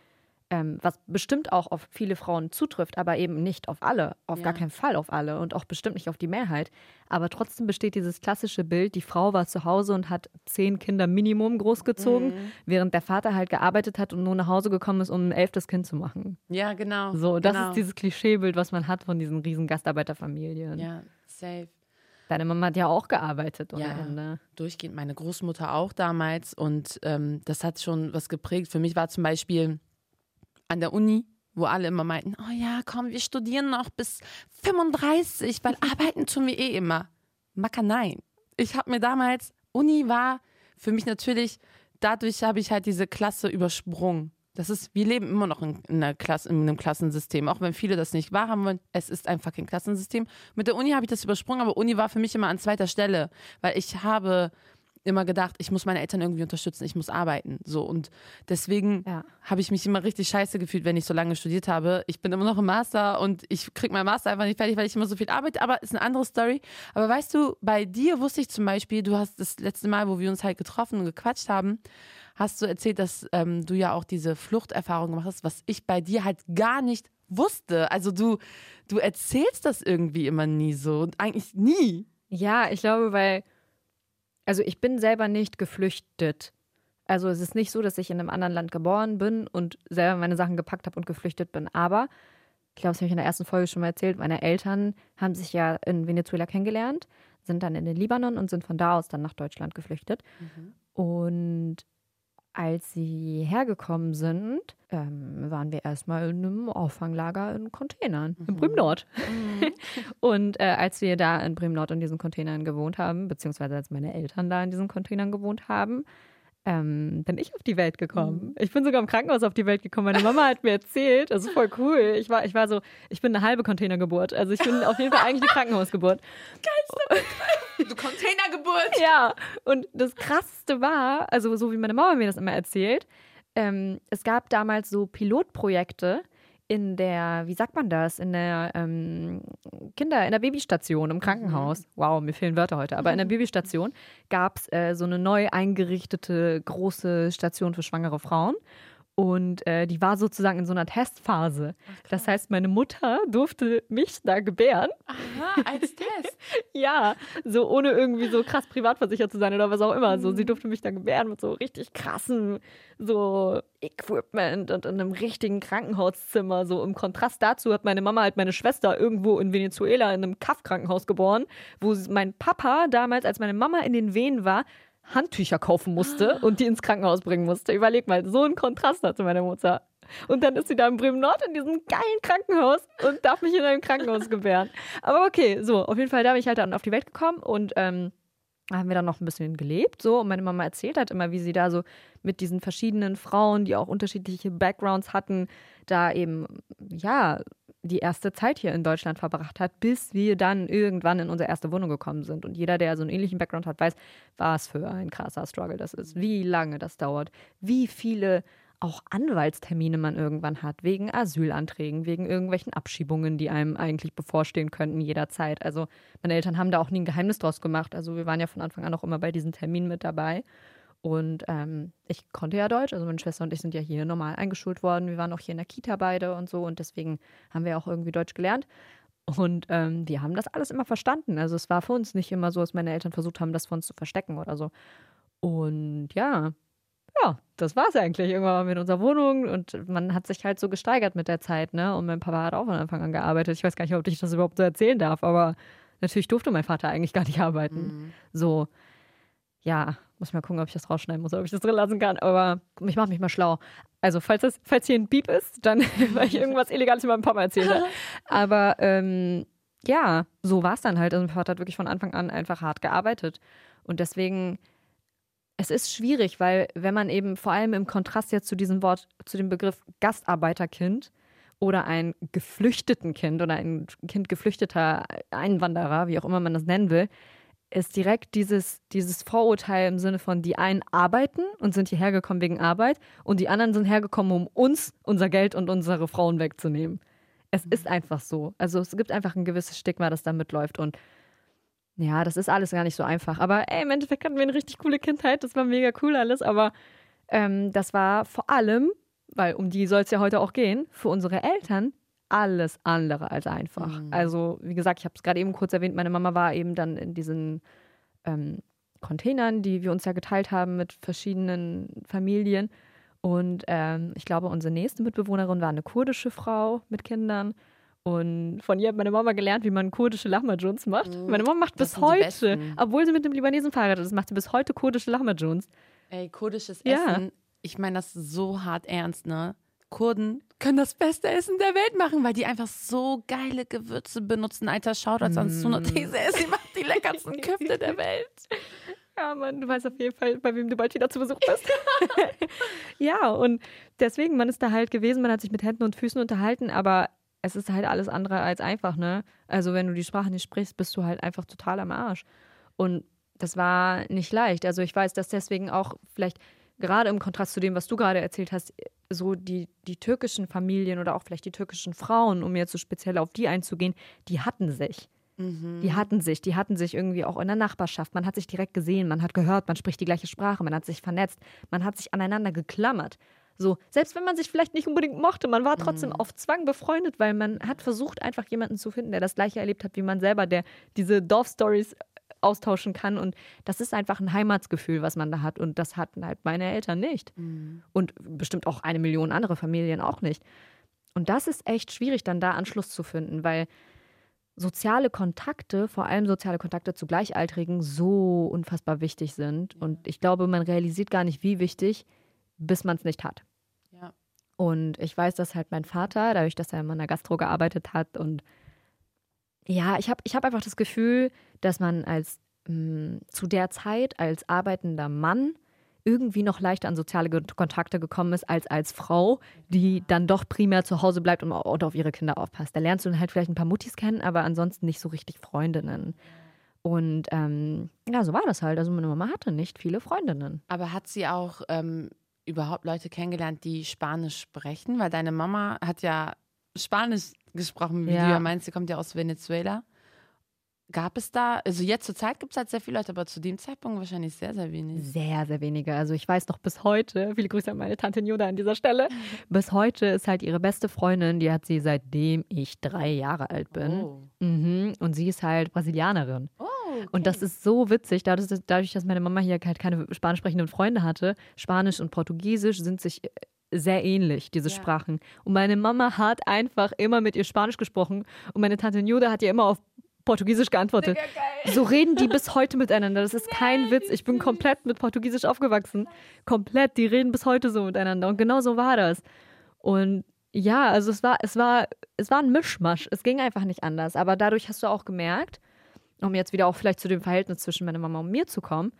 ähm, was bestimmt auch auf viele Frauen zutrifft, aber eben nicht auf alle, auf Ja. gar keinen Fall auf alle und auch bestimmt nicht auf die Mehrheit. Aber trotzdem besteht dieses klassische Bild, die Frau war zu Hause und hat zehn Kinder Minimum großgezogen, Mhm. während der Vater halt gearbeitet hat und nur nach Hause gekommen ist, um ein elftes Kind zu machen. Ja, genau. So, das genau. ist dieses Klischeebild, was man hat von diesen riesen Gastarbeiterfamilien. Ja, safe. Deine Mama hat ja auch gearbeitet ohne Ja. Ende. durchgehend, meine Großmutter auch damals und ähm, das hat schon was geprägt. Für mich war zum Beispiel an der Uni, wo alle immer meinten, oh ja, komm, wir studieren noch bis 35, weil arbeiten tun wir eh immer. Macker, nein. Ich habe mir damals, Uni war für mich natürlich, dadurch habe ich halt diese Klasse übersprungen. Das ist, wir leben immer noch in, in, einer Klasse, in einem Klassensystem, auch wenn viele das nicht wahrhaben wollen. Es ist ein fucking Klassensystem. Mit der Uni habe ich das übersprungen, aber Uni war für mich immer an zweiter Stelle, weil ich habe immer gedacht, ich muss meine Eltern irgendwie unterstützen, ich muss arbeiten. So und deswegen Ja. habe ich mich immer richtig scheiße gefühlt, wenn ich so lange studiert habe. Ich bin immer noch im Master und ich kriege meinen Master einfach nicht fertig, weil ich immer so viel arbeite, aber ist eine andere Story. Aber weißt du, bei dir wusste ich zum Beispiel, du hast das letzte Mal, wo wir uns halt getroffen und gequatscht haben, hast du erzählt, dass ähm, du ja auch diese Fluchterfahrung gemacht hast, was ich bei dir halt gar nicht wusste. Also du, du erzählst das irgendwie immer nie so und eigentlich nie. Ja, ich glaube, weil, also ich bin selber nicht geflüchtet. Also es ist nicht so, dass ich in einem anderen Land geboren bin und selber meine Sachen gepackt habe und geflüchtet bin. Aber, ich glaube, das habe ich in der ersten Folge schon mal erzählt, meine Eltern haben sich ja in Venezuela kennengelernt, sind dann in den Libanon und sind von da aus dann nach Deutschland geflüchtet. Und als sie hergekommen sind, ähm, waren wir erstmal in einem Auffanglager in Containern, in Bremen Nord. Und äh, als wir da in Bremen Nord in diesen Containern gewohnt haben, beziehungsweise als meine Eltern da in diesen Containern gewohnt haben, ähm, bin ich auf die Welt gekommen. Ich bin sogar im Krankenhaus auf die Welt gekommen. Meine Mama hat mir erzählt, also voll cool. Ich war, ich war so, ich bin eine halbe Containergeburt. Also ich bin auf jeden Fall eigentlich eine Krankenhausgeburt. Du Containergeburt. Ja, und das Krasseste war, also so wie meine Mama mir das immer erzählt, ähm, es gab damals so Pilotprojekte in der, wie sagt man das, in der ähm, Kinder, in der Babystation im Krankenhaus. Wow, mir fehlen Wörter heute, aber in der Babystation gab es äh, so eine neu eingerichtete große Station für schwangere Frauen. Und äh, die war sozusagen in so einer Testphase. das heißt, meine Mutter durfte mich da gebären. Aha, als Test. Ja, so ohne irgendwie so krass privatversichert zu sein oder was auch immer. So, sie durfte mich dann gebären mit so richtig krassen, so Equipment und in einem richtigen Krankenhauszimmer. So im Kontrast dazu hat meine Mama halt meine Schwester irgendwo in Venezuela in einem Kaff-Krankenhaus geboren, wo mein Papa damals, als meine Mama in den Wehen war, Handtücher kaufen musste und die ins Krankenhaus bringen musste. Überleg mal, so ein Kontrast hatte meine Mutter. Und dann ist sie da in Bremen-Nord in diesem geilen Krankenhaus und darf mich in einem Krankenhaus gebären. Aber okay, so, auf jeden Fall, da bin ich halt dann auf die Welt gekommen und ähm, haben wir dann noch ein bisschen gelebt, so. Und meine Mama erzählt halt immer, wie sie da so mit diesen verschiedenen Frauen, die auch unterschiedliche Backgrounds hatten, da eben, ja, die erste Zeit hier in Deutschland verbracht hat, bis wir dann irgendwann in unsere erste Wohnung gekommen sind. Und jeder, der so einen ähnlichen Background hat, weiß, was für ein krasser Struggle das ist, wie lange das dauert, wie viele auch Anwaltstermine man irgendwann hat, wegen Asylanträgen, wegen irgendwelchen Abschiebungen, die einem eigentlich bevorstehen könnten jederzeit. Also meine Eltern haben da auch nie ein Geheimnis draus gemacht. Also wir waren ja von Anfang an auch immer bei diesen Terminen mit dabei. Und ähm, ich konnte ja Deutsch, also meine Schwester und ich sind ja hier normal eingeschult worden. Wir waren auch hier in der Kita beide und so und deswegen haben wir auch irgendwie Deutsch gelernt. Und ähm, wir haben das alles immer verstanden. Also es war für uns nicht immer so, dass meine Eltern versucht haben, das von uns zu verstecken oder so. Und ja, ja, das war es eigentlich. Irgendwann in unserer Wohnung und man hat sich halt so gesteigert mit der Zeit, ne? Und mein Papa hat auch von Anfang an gearbeitet. Ich weiß gar nicht, ob ich das überhaupt so erzählen darf, aber natürlich durfte mein Vater eigentlich gar nicht arbeiten. Mhm. So, ja, muss mal gucken, ob ich das rausschneiden muss, ob ich das drin lassen kann. Aber ich mache mich mal schlau. Also, falls, das, falls hier ein Beep ist, dann, weil ich irgendwas Illegales über meinen Papa erzählt habe. Aber ähm, ja, so war es dann halt. Also, mein Vater hat wirklich von Anfang an einfach hart gearbeitet. Und deswegen es ist schwierig, weil wenn man eben vor allem im Kontrast jetzt zu diesem Wort, zu dem Begriff Gastarbeiterkind oder ein geflüchteten Kind oder ein Kind geflüchteter Einwanderer, wie auch immer man das nennen will, ist direkt dieses, dieses Vorurteil im Sinne von, die einen arbeiten und sind hierher gekommen wegen Arbeit und die anderen sind hergekommen, um uns unser Geld und unsere Frauen wegzunehmen. Es ist einfach so. Also es gibt einfach ein gewisses Stigma, das da mitläuft und ja, das ist alles gar nicht so einfach. Aber ey, im Endeffekt hatten wir eine richtig coole Kindheit. Das war mega cool alles. Aber ähm, das war vor allem, weil um die soll es ja heute auch gehen, für unsere Eltern alles andere als einfach. Mhm. Also, wie gesagt, ich habe es gerade eben kurz erwähnt, meine Mama war eben dann in diesen ähm, Containern, die wir uns ja geteilt haben mit verschiedenen Familien. Und ähm, ich glaube, unsere nächste Mitbewohnerin war eine kurdische Frau mit Kindern. Und von ihr hat meine Mama gelernt, wie man kurdische Lahmacun macht. Mhm. Meine Mama macht bis heute, obwohl sie mit dem Libanesen verheiratet ist, macht sie bis heute kurdische Lahmacuns. Ey, kurdisches ja. Essen, ich meine das so hart ernst, ne? Kurden können das beste Essen der Welt machen, weil die einfach so geile Gewürze benutzen. Alter, schaut als an Sunat Sie macht die leckersten Köfte der Welt. Ja, Mann, du weißt auf jeden Fall, bei wem du bald wieder zu Besuch bist. ja, und deswegen, man ist da halt gewesen, man hat sich mit Händen und Füßen unterhalten, aber es ist halt alles andere als einfach, ne? Also wenn du die Sprache nicht sprichst, bist du halt einfach total am Arsch. Und das war nicht leicht. Also ich weiß, dass deswegen auch vielleicht gerade im Kontrast zu dem, was du gerade erzählt hast, so die, die türkischen Familien oder auch vielleicht die türkischen Frauen, um jetzt so speziell auf die einzugehen, die hatten sich. Mhm. Die hatten sich, die hatten sich irgendwie auch in der Nachbarschaft. Man hat sich direkt gesehen, man hat gehört, man spricht die gleiche Sprache, man hat sich vernetzt, man hat sich aneinander geklammert. So, selbst wenn man sich vielleicht nicht unbedingt mochte, man war trotzdem mhm. auf Zwang befreundet, weil man hat versucht, einfach jemanden zu finden, der das gleiche erlebt hat wie man selber, der diese Dorfstories austauschen kann. Und das ist einfach ein Heimatsgefühl, was man da hat. Und das hatten halt meine Eltern nicht. Mhm. Und bestimmt auch eine Million andere Familien auch nicht. Und das ist echt schwierig, dann da Anschluss zu finden, weil soziale Kontakte, vor allem soziale Kontakte zu Gleichaltrigen, so unfassbar wichtig sind. Und ich glaube, man realisiert gar nicht, wie wichtig, bis man es nicht hat. Und ich weiß, dass halt mein Vater, dadurch, dass er in meiner Gastro gearbeitet hat und ja, ich habe ich hab einfach das Gefühl, dass man als mh, mm, zu der Zeit als arbeitender Mann irgendwie noch leichter an soziale Kontakte gekommen ist als als Frau, die dann doch primär zu Hause bleibt und, und auf ihre Kinder aufpasst. Da lernst du dann halt vielleicht ein paar Muttis kennen, aber ansonsten nicht so richtig Freundinnen. Und ähm, ja, so war das halt. Also meine Mama hatte nicht viele Freundinnen. Aber hat sie auch ähm, überhaupt Leute kennengelernt, die Spanisch sprechen? Weil deine Mama hat ja Spanisch gesprochen, wie ja. du ja meinst, sie kommt ja aus Venezuela. Gab es da, also jetzt zur Zeit gibt es halt sehr viele Leute, aber zu dem Zeitpunkt wahrscheinlich sehr, sehr wenig. Sehr, sehr wenige. Also ich weiß noch bis heute, viele Grüße an meine Tante Njuda an dieser Stelle, bis heute ist halt ihre beste Freundin, die hat sie seitdem ich drei Jahre alt bin. Oh. Mhm. Und sie ist halt Brasilianerin. Oh. Okay. Und das ist so witzig, dadurch, dadurch, dass meine Mama hier halt keine spanisch sprechenden Freunde hatte. Spanisch und Portugiesisch sind sich sehr ähnlich, diese Ja. Sprachen. Und meine Mama hat einfach immer mit ihr Spanisch gesprochen und meine Tante Njuda hat ihr immer auf Portugiesisch geantwortet. So reden die bis heute miteinander. Das ist kein Witz. Ich bin komplett mit Portugiesisch aufgewachsen. Komplett. Die reden bis heute so miteinander. Und genau so war das. Und ja, also es war, es war, es war ein Mischmasch. Es ging einfach nicht anders. Aber dadurch hast du auch gemerkt, um jetzt wieder auch vielleicht zu dem Verhältnis zwischen meiner Mama und mir zu kommen,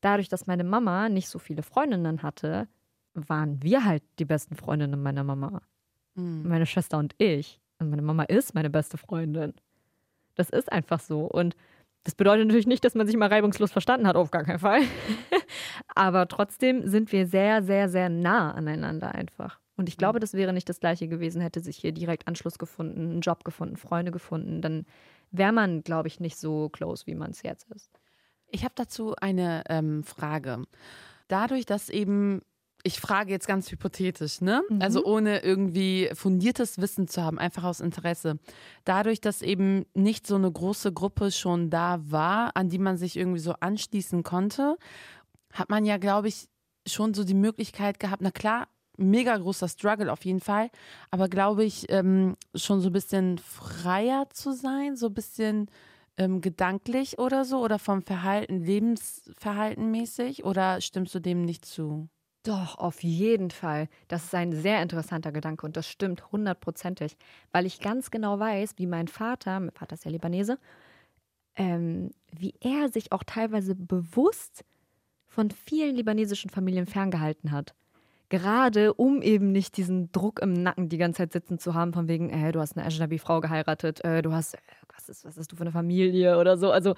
dadurch, dass meine Mama nicht so viele Freundinnen hatte, waren wir halt die besten Freundinnen meiner Mama. Mhm. Meine Schwester und ich. Und meine Mama ist meine beste Freundin. Das ist einfach so. Und das bedeutet natürlich nicht, dass man sich mal reibungslos verstanden hat, auf gar keinen Fall. Aber trotzdem sind wir sehr, sehr, sehr nah aneinander einfach. Und ich glaube, das wäre nicht das Gleiche gewesen, hätte sich hier direkt Anschluss gefunden, einen Job gefunden, Freunde gefunden. Dann wäre man, glaube ich, nicht so close, wie man es jetzt ist. Ich habe dazu eine ähm, Frage. Dadurch, dass eben, ich frage jetzt ganz hypothetisch, ne? Mhm. Also ohne irgendwie fundiertes Wissen zu haben, einfach aus Interesse. Dadurch, dass eben nicht so eine große Gruppe schon da war, an die man sich irgendwie so anschließen konnte, hat man ja, glaube ich, schon so die Möglichkeit gehabt, na klar, mega großer Struggle auf jeden Fall, aber glaube ich, ähm, schon so ein bisschen freier zu sein, so ein bisschen ähm, gedanklich oder so oder vom Verhalten, Lebensverhalten mäßig oder stimmst du dem nicht zu? Doch, auf jeden Fall. Das ist ein sehr interessanter Gedanke und das stimmt hundertprozentig, weil ich ganz genau weiß, wie mein Vater, mein Vater ist ja Libanese, ähm, wie er sich auch teilweise bewusst von vielen libanesischen Familien ferngehalten hat. Gerade um eben nicht diesen Druck im Nacken die ganze Zeit sitzen zu haben, von wegen, äh, du hast eine Ajnabi-Frau geheiratet, äh, du hast, äh, was ist, was ist du für eine Familie oder so. Also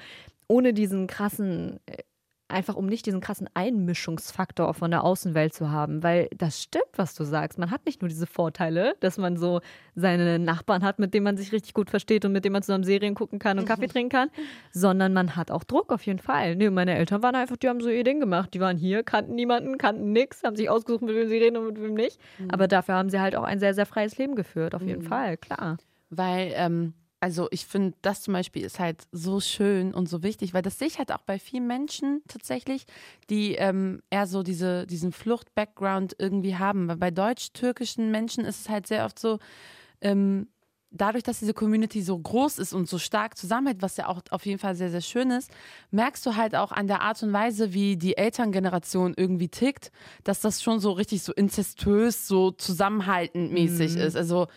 ohne diesen krassen, äh, einfach um nicht diesen krassen Einmischungsfaktor von der Außenwelt zu haben, weil das stimmt, was du sagst. Man hat nicht nur diese Vorteile, dass man so seine Nachbarn hat, mit denen man sich richtig gut versteht und mit denen man zusammen Serien gucken kann und Kaffee trinken kann, sondern man hat auch Druck auf jeden Fall. Nee, meine Eltern waren einfach, die haben so ihr Ding gemacht. Die waren hier, kannten niemanden, kannten nichts, haben sich ausgesucht, mit wem sie reden und mit wem nicht. Aber dafür haben sie halt auch ein sehr, sehr freies Leben geführt, auf jeden Fall, klar. Weil, ähm, also ich finde, das zum Beispiel ist halt so schön und so wichtig, weil das sehe ich halt auch bei vielen Menschen tatsächlich, die ähm, eher so diese, diesen Flucht-Background irgendwie haben. Weil bei deutsch-türkischen Menschen ist es halt sehr oft so, ähm, dadurch, dass diese Community so groß ist und so stark zusammenhält, was ja auch auf jeden Fall sehr, sehr schön ist, merkst du halt auch an der Art und Weise, wie die Elterngeneration irgendwie tickt, dass das schon so richtig so inzestuös, so zusammenhaltend mäßig ist. Also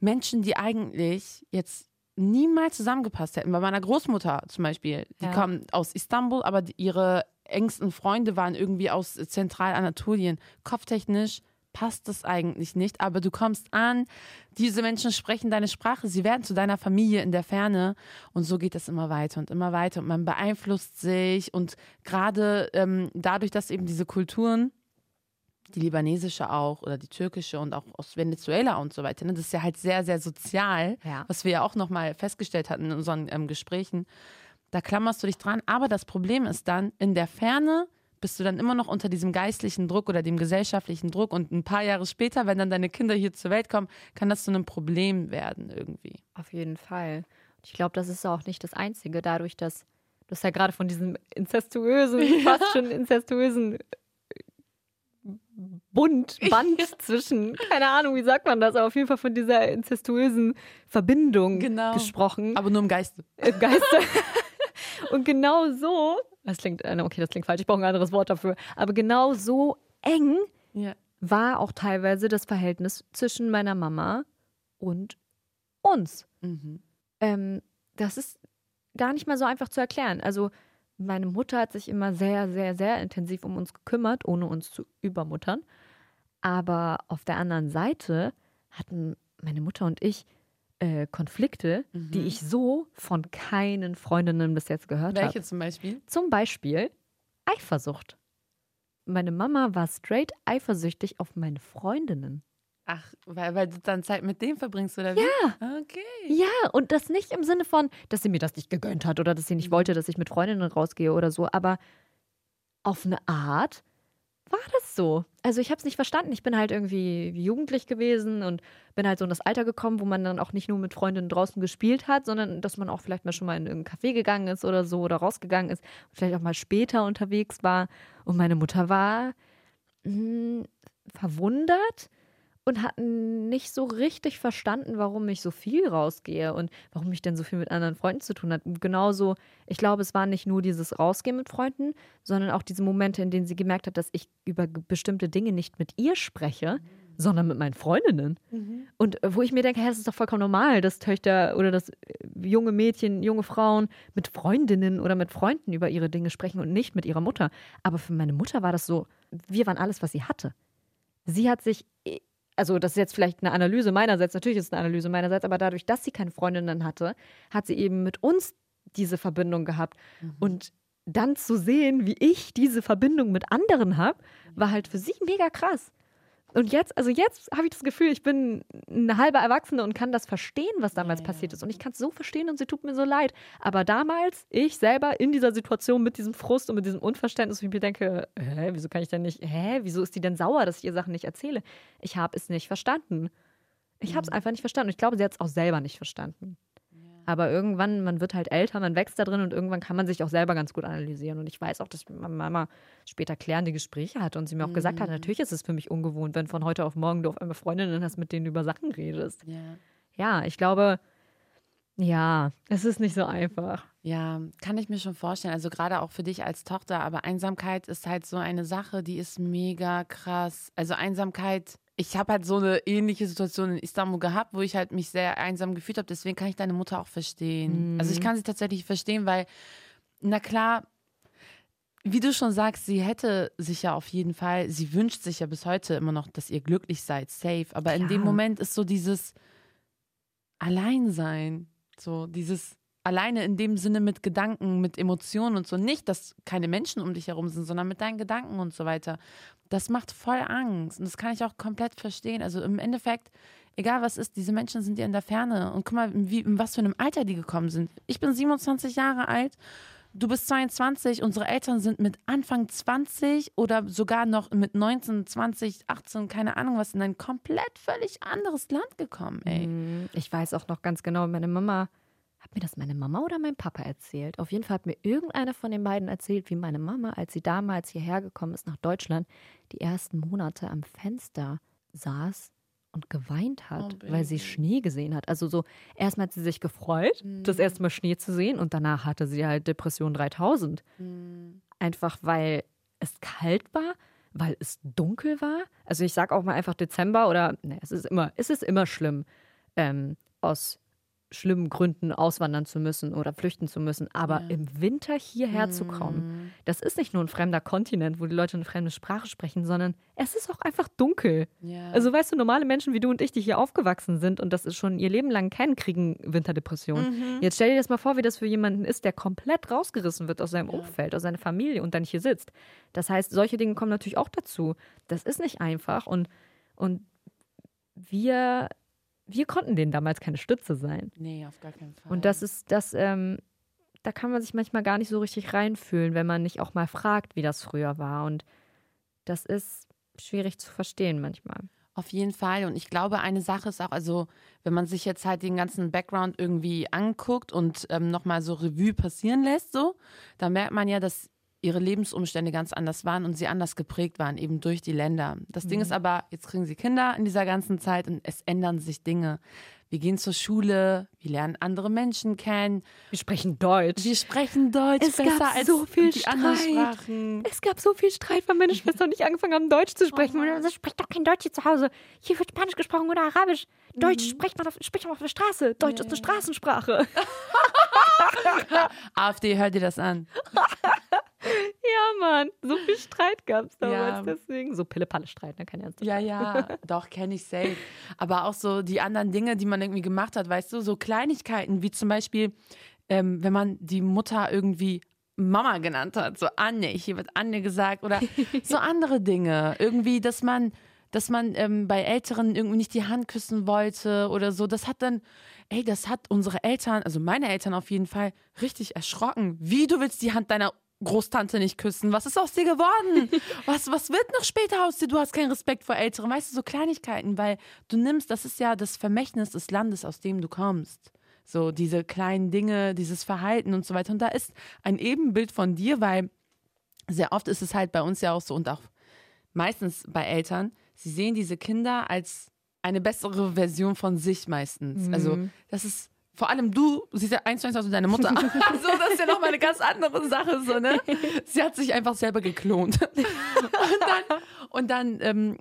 Menschen, die eigentlich jetzt niemals zusammengepasst hätten. Bei meiner Großmutter zum Beispiel, die Ja. kam aus Istanbul, aber die, ihre engsten Freunde waren irgendwie aus Zentralanatolien. Kopftechnisch passt das eigentlich nicht, aber du kommst an, diese Menschen sprechen deine Sprache, sie werden zu deiner Familie in der Ferne und so geht es immer weiter und immer weiter und man beeinflusst sich und gerade ähm, dadurch, dass eben diese Kulturen die libanesische auch oder die türkische und auch aus Venezuela und so weiter. Ne? Das ist ja halt sehr, sehr sozial, Ja. was wir ja auch nochmal festgestellt hatten in unseren ähm, Gesprächen. Da klammerst du dich dran. Aber das Problem ist dann, in der Ferne bist du dann immer noch unter diesem geistlichen Druck oder dem gesellschaftlichen Druck. Und ein paar Jahre später, wenn dann deine Kinder hier zur Welt kommen, kann das zu einem Problem werden irgendwie. Auf jeden Fall. Ich glaube, das ist auch nicht das Einzige, dadurch, dass du hast ja gerade von diesem inzestuösen, fast schon inzestuösen Bund, Band zwischen, keine Ahnung, wie sagt man das, aber auf jeden Fall von dieser inzestuösen Verbindung Genau. gesprochen Aber nur im Geiste. im Geiste. Und genau so, das klingt, äh, okay, das klingt falsch, ich brauche ein anderes Wort dafür, aber genau so eng Ja. war auch teilweise das Verhältnis zwischen meiner Mama und uns. Mhm. Ähm, das ist gar nicht mal so einfach zu erklären. Also meine Mutter hat sich immer sehr, sehr, sehr intensiv um uns gekümmert, ohne uns zu übermuttern. Aber auf der anderen Seite hatten meine Mutter und ich äh, Konflikte, die ich so von keinen Freundinnen bis jetzt gehört habe. Welche zum Beispiel? Zum Beispiel Eifersucht. Meine Mama war straight eifersüchtig auf meine Freundinnen. Ach, weil, weil du dann Zeit mit dem verbringst, oder wie? Ja. Okay. Ja, und das nicht im Sinne von, dass sie mir das nicht gegönnt hat oder dass sie nicht wollte, dass ich mit Freundinnen rausgehe oder so, aber auf eine Art war das so. Also ich habe es nicht verstanden. Ich bin halt irgendwie jugendlich gewesen und bin halt so in das Alter gekommen, wo man dann auch nicht nur mit Freundinnen draußen gespielt hat, sondern dass man auch vielleicht mal schon mal in irgendein Café gegangen ist oder so oder rausgegangen ist, vielleicht auch mal später unterwegs war. Und meine Mutter war mh, verwundert und hatten nicht so richtig verstanden, warum ich so viel rausgehe und warum ich denn so viel mit anderen Freunden zu tun habe. Genauso, ich glaube, es war nicht nur dieses Rausgehen mit Freunden, sondern auch diese Momente, in denen sie gemerkt hat, dass ich über bestimmte Dinge nicht mit ihr spreche, sondern mit meinen Freundinnen. Und äh, wo ich mir denke, hey, das ist doch vollkommen normal, dass Töchter oder dass äh, junge Mädchen, junge Frauen mit Freundinnen oder mit Freunden über ihre Dinge sprechen und nicht mit ihrer Mutter. Aber für meine Mutter war das so, wir waren alles, was sie hatte. Sie hat sich, also das ist jetzt vielleicht eine Analyse meinerseits, natürlich ist es eine Analyse meinerseits, aber dadurch, dass sie keine Freundinnen hatte, hat sie eben mit uns diese Verbindung gehabt. Und dann zu sehen, wie ich diese Verbindung mit anderen habe, war halt für sie mega krass. Und jetzt, also jetzt habe ich das Gefühl, ich bin eine halbe Erwachsene und kann das verstehen, was damals Ja, passiert ist. Und ich kann es so verstehen und sie tut mir so leid. Aber damals, ich selber in dieser Situation mit diesem Frust und mit diesem Unverständnis, wie ich mir denke, hä, wieso kann ich denn nicht, hä, wieso ist die denn sauer, dass ich ihr Sachen nicht erzähle? Ich habe es nicht verstanden. Ich habe es einfach nicht verstanden. Und ich glaube, sie hat es auch selber nicht verstanden. Aber irgendwann, man wird halt älter, man wächst da drin und irgendwann kann man sich auch selber ganz gut analysieren. Und ich weiß auch, dass meine Mama später klärende Gespräche hatte und sie mir auch gesagt hat, natürlich ist es für mich ungewohnt, wenn von heute auf morgen du auf einmal Freundinnen hast, mit denen du über Sachen redest. Ja. Ja, ich glaube, ja, es ist nicht so einfach. Ja, kann ich mir schon vorstellen. Also gerade auch für dich als Tochter. Aber Einsamkeit ist halt so eine Sache, die ist mega krass. Also Einsamkeit, ich habe halt so eine ähnliche Situation in Istanbul gehabt, wo ich halt mich sehr einsam gefühlt habe. Deswegen kann ich deine Mutter auch verstehen. Also ich kann sie tatsächlich verstehen, weil, na klar, wie du schon sagst, sie hätte sich ja auf jeden Fall, sie wünscht sich ja bis heute immer noch, dass ihr glücklich seid, safe. Aber in dem Klar. Moment ist so dieses Alleinsein, so dieses alleine in dem Sinne mit Gedanken, mit Emotionen und so. Nicht, dass keine Menschen um dich herum sind, sondern mit deinen Gedanken und so weiter. Das macht voll Angst. Und das kann ich auch komplett verstehen. Also im Endeffekt, egal was ist, diese Menschen sind dir in der Ferne. Und guck mal, wie, in was für einem Alter die gekommen sind. Ich bin 27 Jahre alt. Du bist 22, unsere Eltern sind mit Anfang 20 oder sogar noch mit 19, 20, 18, keine Ahnung was, in ein komplett völlig anderes Land gekommen, ey. Mm, Ich weiß auch noch ganz genau, meine Mama, hat mir das meine Mama oder mein Papa erzählt? Auf jeden Fall hat mir irgendeiner von den beiden erzählt, wie meine Mama, als sie damals hierher gekommen ist nach Deutschland, die ersten Monate am Fenster saß und geweint hat, Oh, weil sie. Schnee gesehen hat. Also so, erstmal hat sie sich gefreut, das erste Mal Schnee zu sehen und danach hatte sie halt Depression 3000. Einfach weil es kalt war, weil es dunkel war. Also ich sag auch mal einfach Dezember oder ne, es ist immer, es ist immer schlimm, ähm, aus schlimmen Gründen auswandern zu müssen oder flüchten zu müssen. Aber im Winter hierher zu kommen, das ist nicht nur ein fremder Kontinent, wo die Leute eine fremde Sprache sprechen, sondern es ist auch einfach dunkel. Ja. Also weißt du, normale Menschen wie du und ich, die hier aufgewachsen sind und das ist schon ihr Leben lang kennen, kriegen Winterdepression. Jetzt stell dir das mal vor, wie das für jemanden ist, der komplett rausgerissen wird aus seinem Umfeld, aus seiner Familie und dann hier sitzt. Das heißt, solche Dinge kommen natürlich auch dazu. Das ist nicht einfach und, und wir, wir konnten denen damals keine Stütze sein. Nee, auf gar keinen Fall. Und das ist das, ähm, da kann man sich manchmal gar nicht so richtig reinfühlen, wenn man nicht auch mal fragt, wie das früher war. Und das ist schwierig zu verstehen manchmal. Auf jeden Fall. Und ich glaube, eine Sache ist auch, also wenn man sich jetzt halt den ganzen Background irgendwie anguckt und ähm, nochmal so Revue passieren lässt, so, dann merkt man ja, dass ihre Lebensumstände ganz anders waren und sie anders geprägt waren, eben durch die Länder. Das Ding ist aber, jetzt kriegen sie Kinder in dieser ganzen Zeit und es ändern sich Dinge. Wir gehen zur Schule, wir lernen andere Menschen kennen, Wir sprechen Deutsch. wir sprechen Deutsch Es besser gab als so viel die anderen. Sprachen. Es gab so viel Streit, weil meine Schwester und ich angefangen haben, Deutsch zu sprechen. Und sie spricht doch kein Deutsch hier zu Hause. Hier wird Spanisch gesprochen oder Arabisch. Deutsch spricht man auf, spricht man auf der Straße. Deutsch ist eine Straßensprache. AfD, hört dir das an. Ja, Mann. So viel Streit gab es damals Ja. deswegen. So Pille-Palle-Streit, ne? Kein Ernst. Ja, ja, doch, kenne ich safe. Aber auch so die anderen Dinge, die man irgendwie gemacht hat, weißt du, so Kleinigkeiten, wie zum Beispiel, ähm, wenn man die Mutter irgendwie Mama genannt hat, so Anne, hier wird Anne gesagt, oder so andere Dinge. Irgendwie, dass man, dass man ähm, bei Älteren irgendwie nicht die Hand küssen wollte oder so. Das hat dann, ey, das hat unsere Eltern, also meine Eltern auf jeden Fall, richtig erschrocken. Wie, du willst die Hand deiner Großtante nicht küssen. Was ist aus dir geworden? Was, was wird noch später aus dir? Du hast keinen Respekt vor Älteren. Weißt du, so Kleinigkeiten, weil du nimmst, das ist ja das Vermächtnis des Landes, aus dem du kommst. So diese kleinen Dinge, dieses Verhalten und so weiter. Und da ist ein Ebenbild von dir, weil sehr oft ist es halt bei uns ja auch so und auch meistens bei Eltern, sie sehen diese Kinder als eine bessere Version von sich meistens. Also Mhm. das ist vor allem du siehst ja eins zu eins aus wie deine Mutter. so, das ist ja nochmal eine ganz andere Sache, so, ne? Sie hat sich einfach selber geklont. und dann, und dann ähm,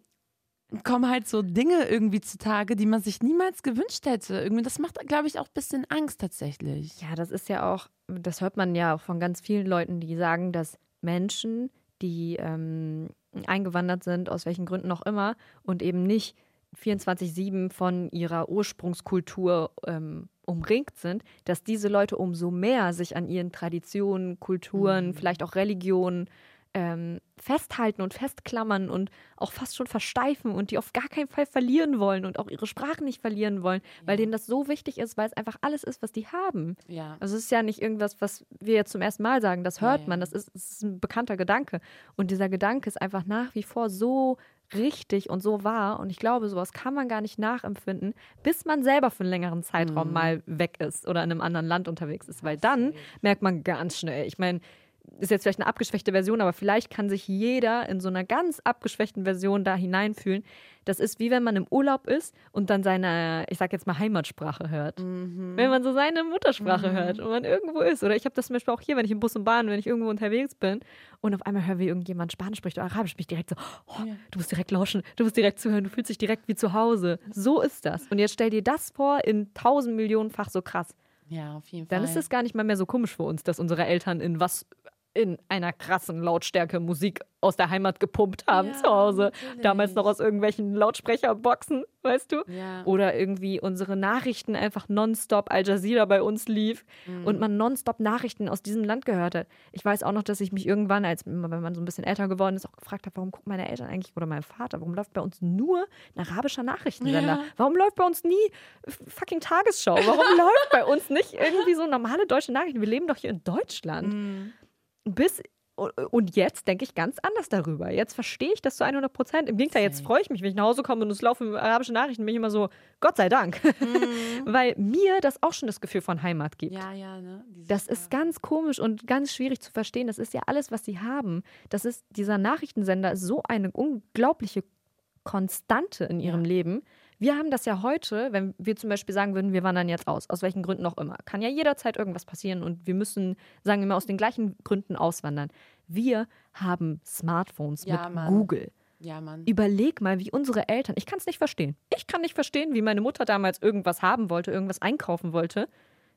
kommen halt so Dinge irgendwie zutage, die man sich niemals gewünscht hätte. Irgendwie, das macht, glaube ich, auch ein bisschen Angst tatsächlich. Ja, das ist ja auch, das hört man ja auch von ganz vielen Leuten, die sagen, dass Menschen, die ähm, eingewandert sind, aus welchen Gründen auch immer, und eben nicht 24-7 von ihrer Ursprungskultur ähm, umringt sind, dass diese Leute umso mehr sich an ihren Traditionen, Kulturen, vielleicht auch Religionen ähm, festhalten und festklammern und auch fast schon versteifen und die auf gar keinen Fall verlieren wollen und auch ihre Sprache nicht verlieren wollen, weil denen das so wichtig ist, weil es einfach alles ist, was die haben. Ja. Also es ist ja nicht irgendwas, was wir jetzt zum ersten Mal sagen, das hört Ja, ja. man, das ist, das ist ein bekannter Gedanke. Und dieser Gedanke ist einfach nach wie vor so richtig und so wahr. Und ich glaube, sowas kann man gar nicht nachempfinden, bis man selber für einen längeren Zeitraum Mhm. mal weg ist oder in einem anderen Land unterwegs ist. Weil dann merkt man ganz schnell, ich meine, ist jetzt vielleicht eine abgeschwächte Version, aber vielleicht kann sich jeder in so einer ganz abgeschwächten Version da hineinfühlen. Das ist wie wenn man im Urlaub ist und dann seine, ich sag jetzt mal Heimatsprache hört. Mhm. Wenn man so seine Muttersprache hört und man irgendwo ist. Oder ich habe das zum Beispiel auch hier, wenn ich im Bus und Bahn, wenn ich irgendwo unterwegs bin und auf einmal höre, wie irgendjemand Spanisch spricht oder Arabisch, bin ich direkt so, oh, du musst direkt lauschen, du musst direkt zuhören, du fühlst dich direkt wie zu Hause. So ist das. Und jetzt stell dir das vor, in tausend Millionenfach so krass. Ja, auf jeden Fall. Dann ist es gar nicht mal mehr so komisch für uns, dass unsere Eltern in was in einer krassen Lautstärke Musik aus der Heimat gepumpt haben Ja, zu Hause. natürlich. Damals noch aus irgendwelchen Lautsprecherboxen, weißt du? Ja. Oder irgendwie unsere Nachrichten einfach nonstop Al Jazeera bei uns lief Mhm. und man nonstop Nachrichten aus diesem Land gehört hat. Ich weiß auch noch, dass ich mich irgendwann, als wenn man so ein bisschen älter geworden ist, auch gefragt habe, warum gucken meine Eltern eigentlich oder mein Vater, warum läuft bei uns nur ein arabischer Nachrichtensender? Ja. Warum läuft bei uns nie fucking Tagesschau? Warum läuft bei uns nicht irgendwie so normale deutsche Nachrichten? Wir leben doch hier in Deutschland. Mhm. Bis und jetzt denke ich ganz anders darüber. Jetzt verstehe ich das zu 100 Prozent. Im Gegenteil, jetzt freue ich mich, wenn ich nach Hause komme und es laufen arabische Nachrichten, bin ich immer so, Gott sei Dank. Weil mir das auch schon das Gefühl von Heimat gibt. Ja, ja, ne? Das ist ganz komisch und ganz schwierig zu verstehen. Das ist ja alles, was sie haben. Das ist, dieser Nachrichtensender ist so eine unglaubliche Konstante in ihrem Ja. Leben. Wir haben das ja heute, wenn wir zum Beispiel sagen würden, wir wandern jetzt aus, aus welchen Gründen auch immer. Kann ja jederzeit irgendwas passieren und wir müssen, sagen wir mal, aus den gleichen Gründen auswandern. Wir haben Smartphones Ja, mit Mann. Google. Ja, Mann. Überleg mal, wie unsere Eltern, ich kann es nicht verstehen. Ich kann nicht verstehen, wie meine Mutter damals irgendwas haben wollte, irgendwas einkaufen wollte.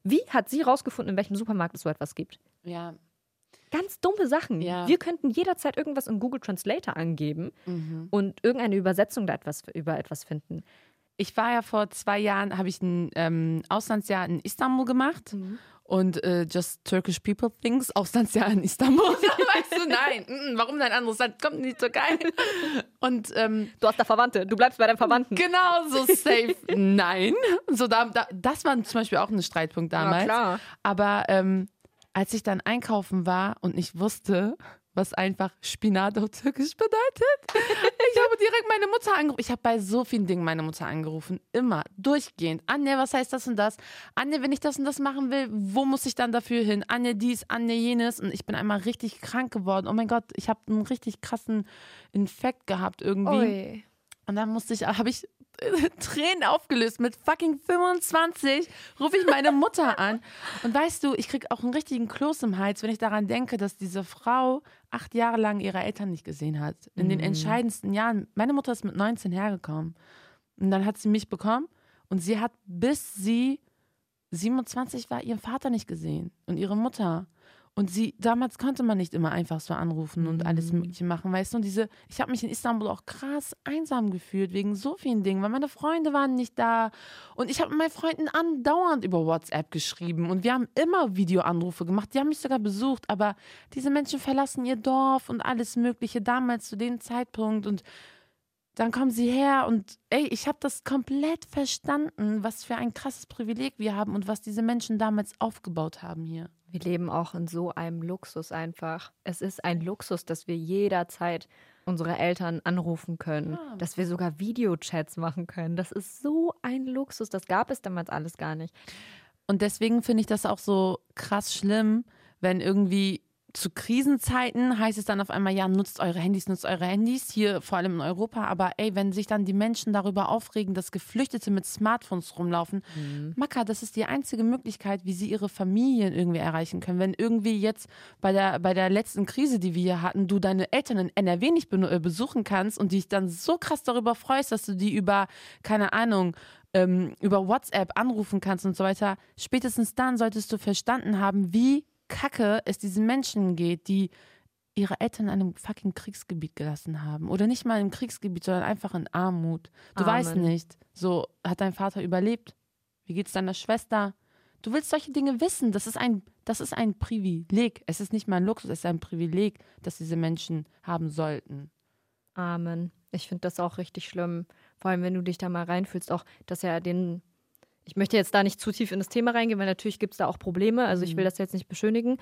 Wie hat sie rausgefunden, in welchem Supermarkt es so etwas gibt? Ja. Ganz dumme Sachen. Ja. Wir könnten jederzeit irgendwas in Google Translator angeben Mhm. und irgendeine Übersetzung da etwas über etwas finden. Ich war ja vor zwei Jahren, habe ich ein ähm, Auslandsjahr in Istanbul gemacht. Und äh, Just Turkish People Things, Auslandsjahr in Istanbul. weißt du, nein, mm, warum dein anderes Land kommt in die Türkei? Und ähm, Du hast da Verwandte, du bleibst bei deinen Verwandten. genau so safe, nein. So da, da, das war zum Beispiel auch ein Streitpunkt damals. klar. Aber ähm, als ich dann einkaufen war und nicht wusste, was einfach Spinat auf Türkisch bedeutet, ich habe direkt meine Mutter angerufen. Ich habe bei so vielen Dingen meine Mutter angerufen. Immer, durchgehend. Anja, was heißt das und das? Anja, wenn ich das und das machen will, wo muss ich dann dafür hin? Anja dies, Anja jenes. Und ich bin einmal richtig krank geworden. Oh mein Gott, ich habe einen richtig krassen Infekt gehabt irgendwie. Ui. Und dann musste ich, habe ich äh, Tränen aufgelöst. Mit fucking 25 rufe ich meine Mutter an. Und weißt du, ich kriege auch einen richtigen Kloß im Hals, wenn ich daran denke, dass diese Frau acht Jahre lang ihre Eltern nicht gesehen hat. In den entscheidendsten Jahren. Meine Mutter ist mit 19 hergekommen. Und dann hat sie mich bekommen. Und sie hat, bis sie 27 war, ihren Vater nicht gesehen. Und ihre Mutter. Und sie, damals konnte man nicht immer einfach so anrufen und alles Mögliche machen, weißt du? Und diese, ich habe mich in Istanbul auch krass einsam gefühlt wegen so vielen Dingen, weil meine Freunde waren nicht da. Und ich habe mit meinen Freunden andauernd über WhatsApp geschrieben und wir haben immer Videoanrufe gemacht. Die haben mich sogar besucht, aber diese Menschen verlassen ihr Dorf und alles Mögliche damals zu dem Zeitpunkt und dann kommen sie her und ey, ich habe das komplett verstanden, was für ein krasses Privileg wir haben und was diese Menschen damals aufgebaut haben hier. Wir leben auch in so einem Luxus einfach. Es ist ein Luxus, dass wir jederzeit unsere Eltern anrufen können, Ja. dass wir sogar Videochats machen können. Das ist so ein Luxus. Das gab es damals alles gar nicht. Und deswegen finde ich das auch so krass schlimm, wenn irgendwie zu Krisenzeiten heißt es dann auf einmal, ja, nutzt eure Handys, nutzt eure Handys, hier vor allem in Europa. Aber ey, wenn sich dann die Menschen darüber aufregen, dass Geflüchtete mit Smartphones rumlaufen, Mhm. Maka, das ist die einzige Möglichkeit, wie sie ihre Familien irgendwie erreichen können. Wenn irgendwie jetzt bei der, bei der letzten Krise, die wir hier hatten, du deine Eltern in NRW nicht äh, besuchen kannst und dich dann so krass darüber freust, dass du die über, keine Ahnung, ähm, über WhatsApp anrufen kannst und so weiter, spätestens dann solltest du verstanden haben, wie kacke es diesen Menschen geht, die ihre Eltern in einem fucking Kriegsgebiet gelassen haben. Oder nicht mal im Kriegsgebiet, sondern einfach in Armut. Du Amen. weißt nicht, so hat dein Vater überlebt. Wie geht's deiner Schwester? Du willst solche Dinge wissen. Das ist ein, das ist ein Privileg. Es ist nicht mal ein Luxus, es ist ein Privileg, das diese Menschen haben sollten. Amen. Ich finde das auch richtig schlimm. Vor allem, wenn du dich da mal reinfühlst, auch, dass ja den. Ich möchte jetzt da nicht zu tief in das Thema reingehen, weil natürlich gibt es da auch Probleme. Also ich will das jetzt nicht beschönigen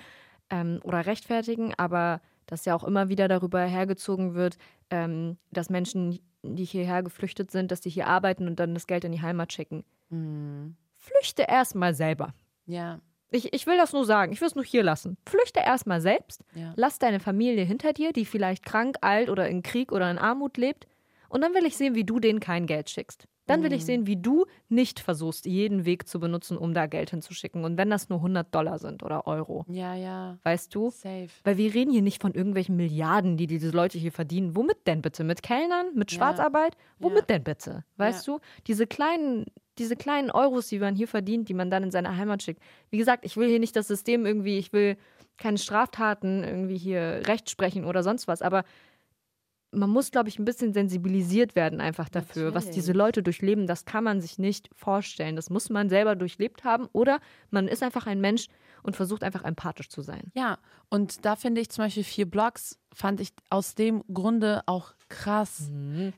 ähm, oder rechtfertigen, aber dass ja auch immer wieder darüber hergezogen wird, ähm, dass Menschen, die hierher geflüchtet sind, dass die hier arbeiten und dann das Geld in die Heimat schicken. Mhm. Flüchte erstmal selber. Ja, Ich, ich will das nur sagen, ich will es nur hier lassen. Flüchte erstmal selbst, ja. lass deine Familie hinter dir, die vielleicht krank, alt oder in Krieg oder in Armut lebt. Und dann will ich sehen, wie du denen kein Geld schickst. Dann will ich sehen, wie du nicht versuchst, jeden Weg zu benutzen, um da Geld hinzuschicken. Und wenn das nur 100 Dollar sind oder Euro, Ja, ja. weißt du? Safe. Weil wir reden hier nicht von irgendwelchen Milliarden, die diese Leute hier verdienen. Womit denn bitte? Mit Kellnern? Mit Ja. Schwarzarbeit? Womit Ja. denn bitte? Weißt du? Diese kleinen, diese kleinen Euros, die man hier verdient, die man dann in seine Heimat schickt. Wie gesagt, ich will hier nicht das System irgendwie, ich will keine Straftaten irgendwie hier recht sprechen oder sonst was, aber man muss, glaube ich, ein bisschen sensibilisiert werden einfach dafür, was diese Natürlich. Leute durchleben. Das kann man sich nicht vorstellen. Das muss man selber durchlebt haben oder man ist einfach ein Mensch und versucht einfach empathisch zu sein. Ja, und da finde ich zum Beispiel vier Blogs, fand ich aus dem Grunde auch krass.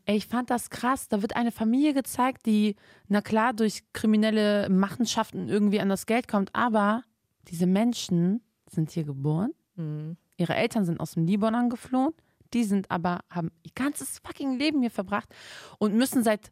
Ey, ich fand das krass. Da wird eine Familie gezeigt, die, na klar, durch kriminelle Machenschaften irgendwie an das Geld kommt, aber diese Menschen sind hier geboren. Ihre Eltern sind aus dem Libanon geflohen. Die sind aber, haben ihr ganzes fucking Leben hier verbracht und müssen seit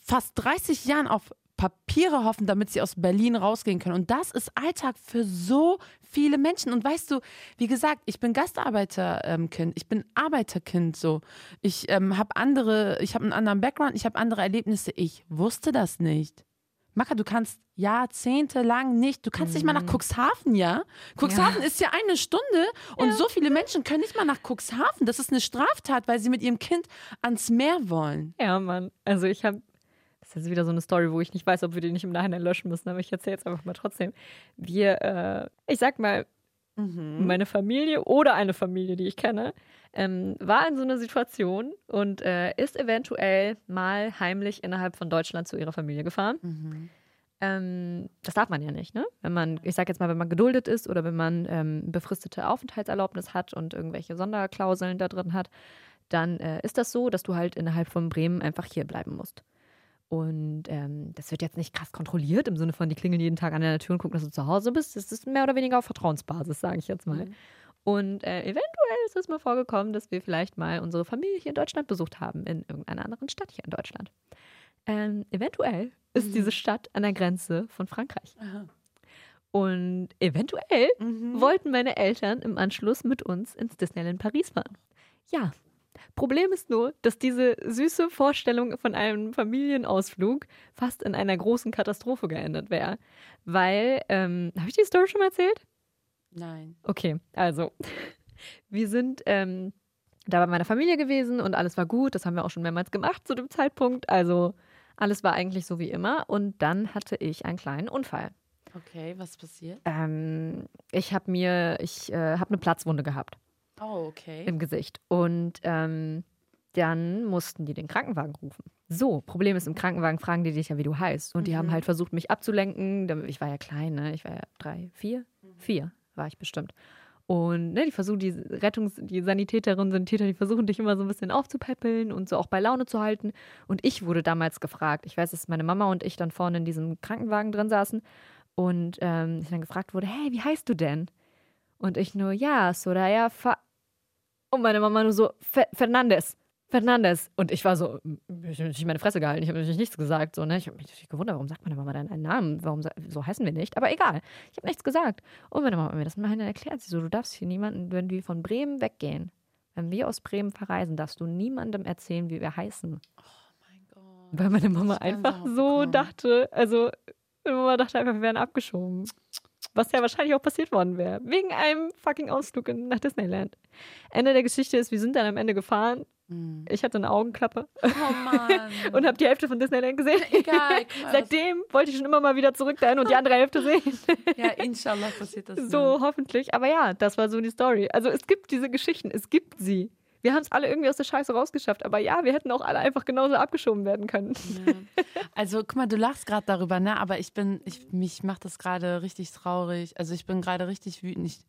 fast 30 Jahren auf Papiere hoffen, damit sie aus Berlin rausgehen können. Und das ist Alltag für so viele Menschen. Und weißt du, wie gesagt, ich bin Gastarbeiterkind, ich bin Arbeiterkind so. Ich ähm, habe andere, ich habe einen anderen Background, ich habe andere Erlebnisse. Ich wusste das nicht. Maka, du kannst jahrzehntelang nicht, du kannst nicht mal nach Cuxhaven, ja? Cuxhaven ist ja eine Stunde und so viele Menschen können nicht mal nach Cuxhaven. Das ist eine Straftat, weil sie mit ihrem Kind ans Meer wollen. Ja, Mann. Also ich habe, das ist jetzt wieder so eine Story, wo ich nicht weiß, ob wir die nicht im Nachhinein löschen müssen, aber ich erzähle jetzt einfach mal trotzdem. Wir, äh, ich sag mal, meine Familie oder eine Familie, die ich kenne, ähm, war in so einer Situation und äh, ist eventuell mal heimlich innerhalb von Deutschland zu ihrer Familie gefahren. Ähm, das darf man ja nicht, ne? Wenn man, ich sag jetzt mal, wenn man geduldet ist oder wenn man ähm, befristete Aufenthaltserlaubnis hat und irgendwelche Sonderklauseln da drin hat, dann äh, ist das so, dass du halt innerhalb von Bremen einfach hier bleiben musst. Und ähm, das wird jetzt nicht krass kontrolliert, im Sinne von, die klingeln jeden Tag an der Tür und gucken, dass du zu Hause bist. Das ist mehr oder weniger auf Vertrauensbasis, sage ich jetzt mal. Und äh, eventuell ist es mal vorgekommen, dass wir vielleicht mal unsere Familie hier in Deutschland besucht haben, in irgendeiner anderen Stadt hier in Deutschland. Ähm, eventuell ist diese Stadt an der Grenze von Frankreich. Und eventuell wollten meine Eltern im Anschluss mit uns ins Disneyland Paris fahren. Ja. Problem ist nur, dass diese süße Vorstellung von einem Familienausflug fast in einer großen Katastrophe geendet wäre. Weil, ähm, habe ich die Story schon mal erzählt? Nein. Okay, also, wir sind ähm, da bei meiner Familie gewesen und alles war gut. Das haben wir auch schon mehrmals gemacht zu dem Zeitpunkt. Also, alles war eigentlich so wie immer. Und dann hatte ich einen kleinen Unfall. Okay, was passiert? Ähm, ich habe mir, ich äh, habe eine Platzwunde gehabt Oh, okay. im Gesicht. Und ähm, dann mussten die den Krankenwagen rufen. So, Problem ist, im Krankenwagen fragen die dich ja, wie du heißt. Und die haben halt versucht, mich abzulenken. Ich war ja klein, ne? Ich war ja drei, vier? Vier war ich bestimmt. Und ne, die versuchen, die Rettungs-, die Sanitäterinnen, Sanitäter, die versuchen dich immer so ein bisschen aufzupäppeln und so auch bei Laune zu halten. Und ich wurde damals gefragt. Ich weiß, dass meine Mama und ich dann vorne in diesem Krankenwagen drin saßen und ähm, ich dann gefragt wurde, hey, wie heißt du denn? Und ich nur, ja, Soraya Fa. Und meine Mama nur so, Fer Fernandes. Fernandes. Und ich war so, ich habe nicht meine Fresse gehalten, ich habe natürlich nichts gesagt. So, ne? Ich habe mich natürlich gewundert, warum sagt meine Mama dann einen Namen? Warum so heißen wir nicht? Aber egal, ich habe nichts gesagt. Und meine Mama hat mir das mal erklärt. Sie so, du darfst hier niemanden, wenn wir von Bremen weggehen, wenn wir aus Bremen verreisen, darfst du niemandem erzählen, wie wir heißen. Weil meine Mama einfach so dachte, also meine Mama dachte einfach, wir wären abgeschoben. Was ja wahrscheinlich auch passiert worden wäre. Wegen einem fucking Ausflug nach Disneyland. Ende der Geschichte ist, wir sind dann am Ende gefahren. Hm. Ich hatte eine Augenklappe Oh Mann. und habe die Hälfte von Disneyland gesehen. Egal. Seitdem wollte ich schon immer mal wieder zurück dahin und die andere Hälfte sehen. Ja, inshallah passiert das. So, hoffentlich. Aber ja, das war so die Story. Also es gibt diese Geschichten, es gibt sie. Wir haben es alle irgendwie aus der Scheiße rausgeschafft. Aber ja, wir hätten auch alle einfach genauso abgeschoben werden können. Ja. Also guck mal, du lachst gerade darüber, ne? Aber ich bin, ich, mich macht das gerade richtig traurig. Also ich bin gerade richtig wütend. Ich,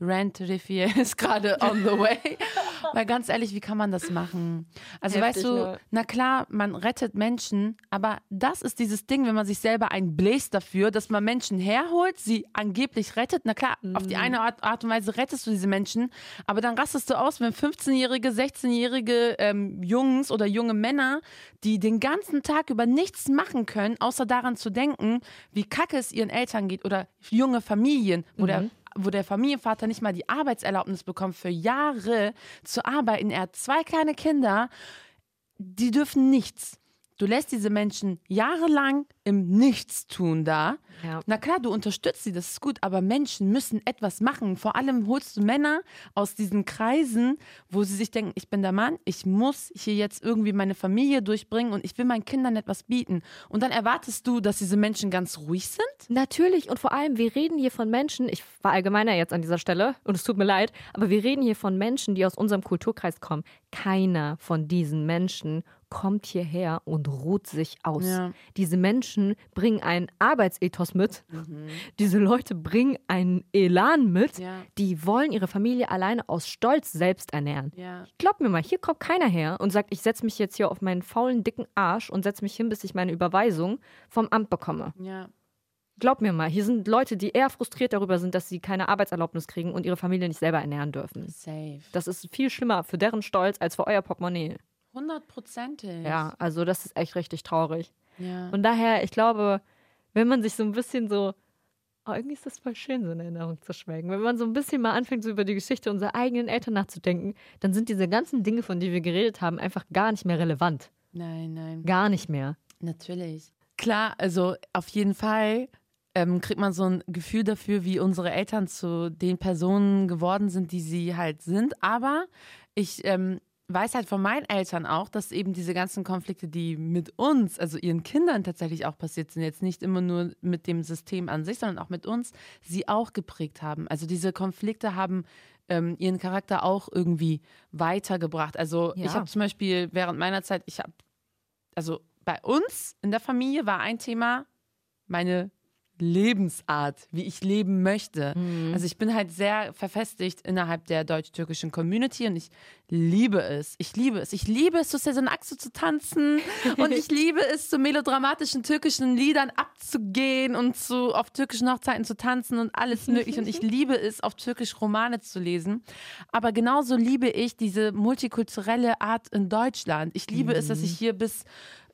Rant Rivier ist gerade on the way. Weil ganz ehrlich, wie kann man das machen? Also Heftig, weißt du, ne? na klar, man rettet Menschen, aber das ist dieses Ding, wenn man sich selber einbläst dafür, dass man Menschen herholt, sie angeblich rettet. Na klar, auf Mhm. die eine Art, Art und Weise rettest du diese Menschen, aber dann rastest du aus, wenn 15-jährige, 16-jährige ähm, Jungs oder junge Männer, die den ganzen Tag über nichts machen können, außer daran zu denken, wie kacke es ihren Eltern geht oder junge Familien, wo der Mhm. Wo der Familienvater nicht mal die Arbeitserlaubnis bekommt, für Jahre zu arbeiten. Er hat zwei kleine Kinder, die dürfen nichts. Du lässt diese Menschen jahrelang im Nichtstun da. Ja. Na klar, du unterstützt sie, das ist gut, aber Menschen müssen etwas machen. Vor allem holst du Männer aus diesen Kreisen, wo sie sich denken, ich bin der Mann, ich muss hier jetzt irgendwie meine Familie durchbringen und ich will meinen Kindern etwas bieten. Und dann erwartest du, dass diese Menschen ganz ruhig sind? Natürlich und vor allem, wir reden hier von Menschen, ich war allgemeiner jetzt an dieser Stelle und es tut mir leid, aber wir reden hier von Menschen, die aus unserem Kulturkreis kommen. Keiner von diesen Menschen kommt hierher und ruht sich aus. Ja. Diese Menschen bringen einen Arbeitsethos mit. Diese Leute bringen einen Elan mit. Ja. Die wollen ihre Familie alleine aus Stolz selbst ernähren. Ja. Glaub mir mal, hier kommt keiner her und sagt, ich setze mich jetzt hier auf meinen faulen, dicken Arsch und setze mich hin, bis ich meine Überweisung vom Amt bekomme. Ja. Glaub mir mal, hier sind Leute, die eher frustriert darüber sind, dass sie keine Arbeitserlaubnis kriegen und ihre Familie nicht selber ernähren dürfen. Safe. Das ist viel schlimmer für deren Stolz als für euer Portemonnaie. Hundertprozentig. Ja, also das ist echt richtig traurig. ja. Und daher, ich glaube, wenn man sich so ein bisschen so, oh, irgendwie ist das voll schön, so in Erinnerung zu schwelgen. Wenn man so ein bisschen mal anfängt, so über die Geschichte unserer eigenen Eltern nachzudenken, dann sind diese ganzen Dinge, von denen wir geredet haben, einfach gar nicht mehr relevant. Nein, nein. Gar nicht mehr. Natürlich. Klar, also auf jeden Fall ähm, kriegt man so ein Gefühl dafür, wie unsere Eltern zu den Personen geworden sind, die sie halt sind. Aber ich ähm, weiß halt von meinen Eltern auch, dass eben diese ganzen Konflikte, die mit uns, also ihren Kindern tatsächlich auch passiert sind, jetzt nicht immer nur mit dem System an sich, sondern auch mit uns, sie auch geprägt haben. Also diese Konflikte haben ähm, ihren Charakter auch irgendwie weitergebracht. Also Ja. ich habe zum Beispiel während meiner Zeit, ich habe, also bei uns in der Familie war ein Thema meine Lebensart, wie ich leben möchte. Also ich bin halt sehr verfestigt innerhalb der deutsch-türkischen Community und ich liebe es. Ich liebe es. Ich liebe es, zu Sezen Aksu zu tanzen und ich liebe es, zu melodramatischen türkischen Liedern abzugehen und zu, auf türkischen Hochzeiten zu tanzen und alles mögliche. Und ich liebe es, auf türkisch Romane zu lesen. Aber genauso liebe ich diese multikulturelle Art in Deutschland. Ich liebe es, dass ich hier bis,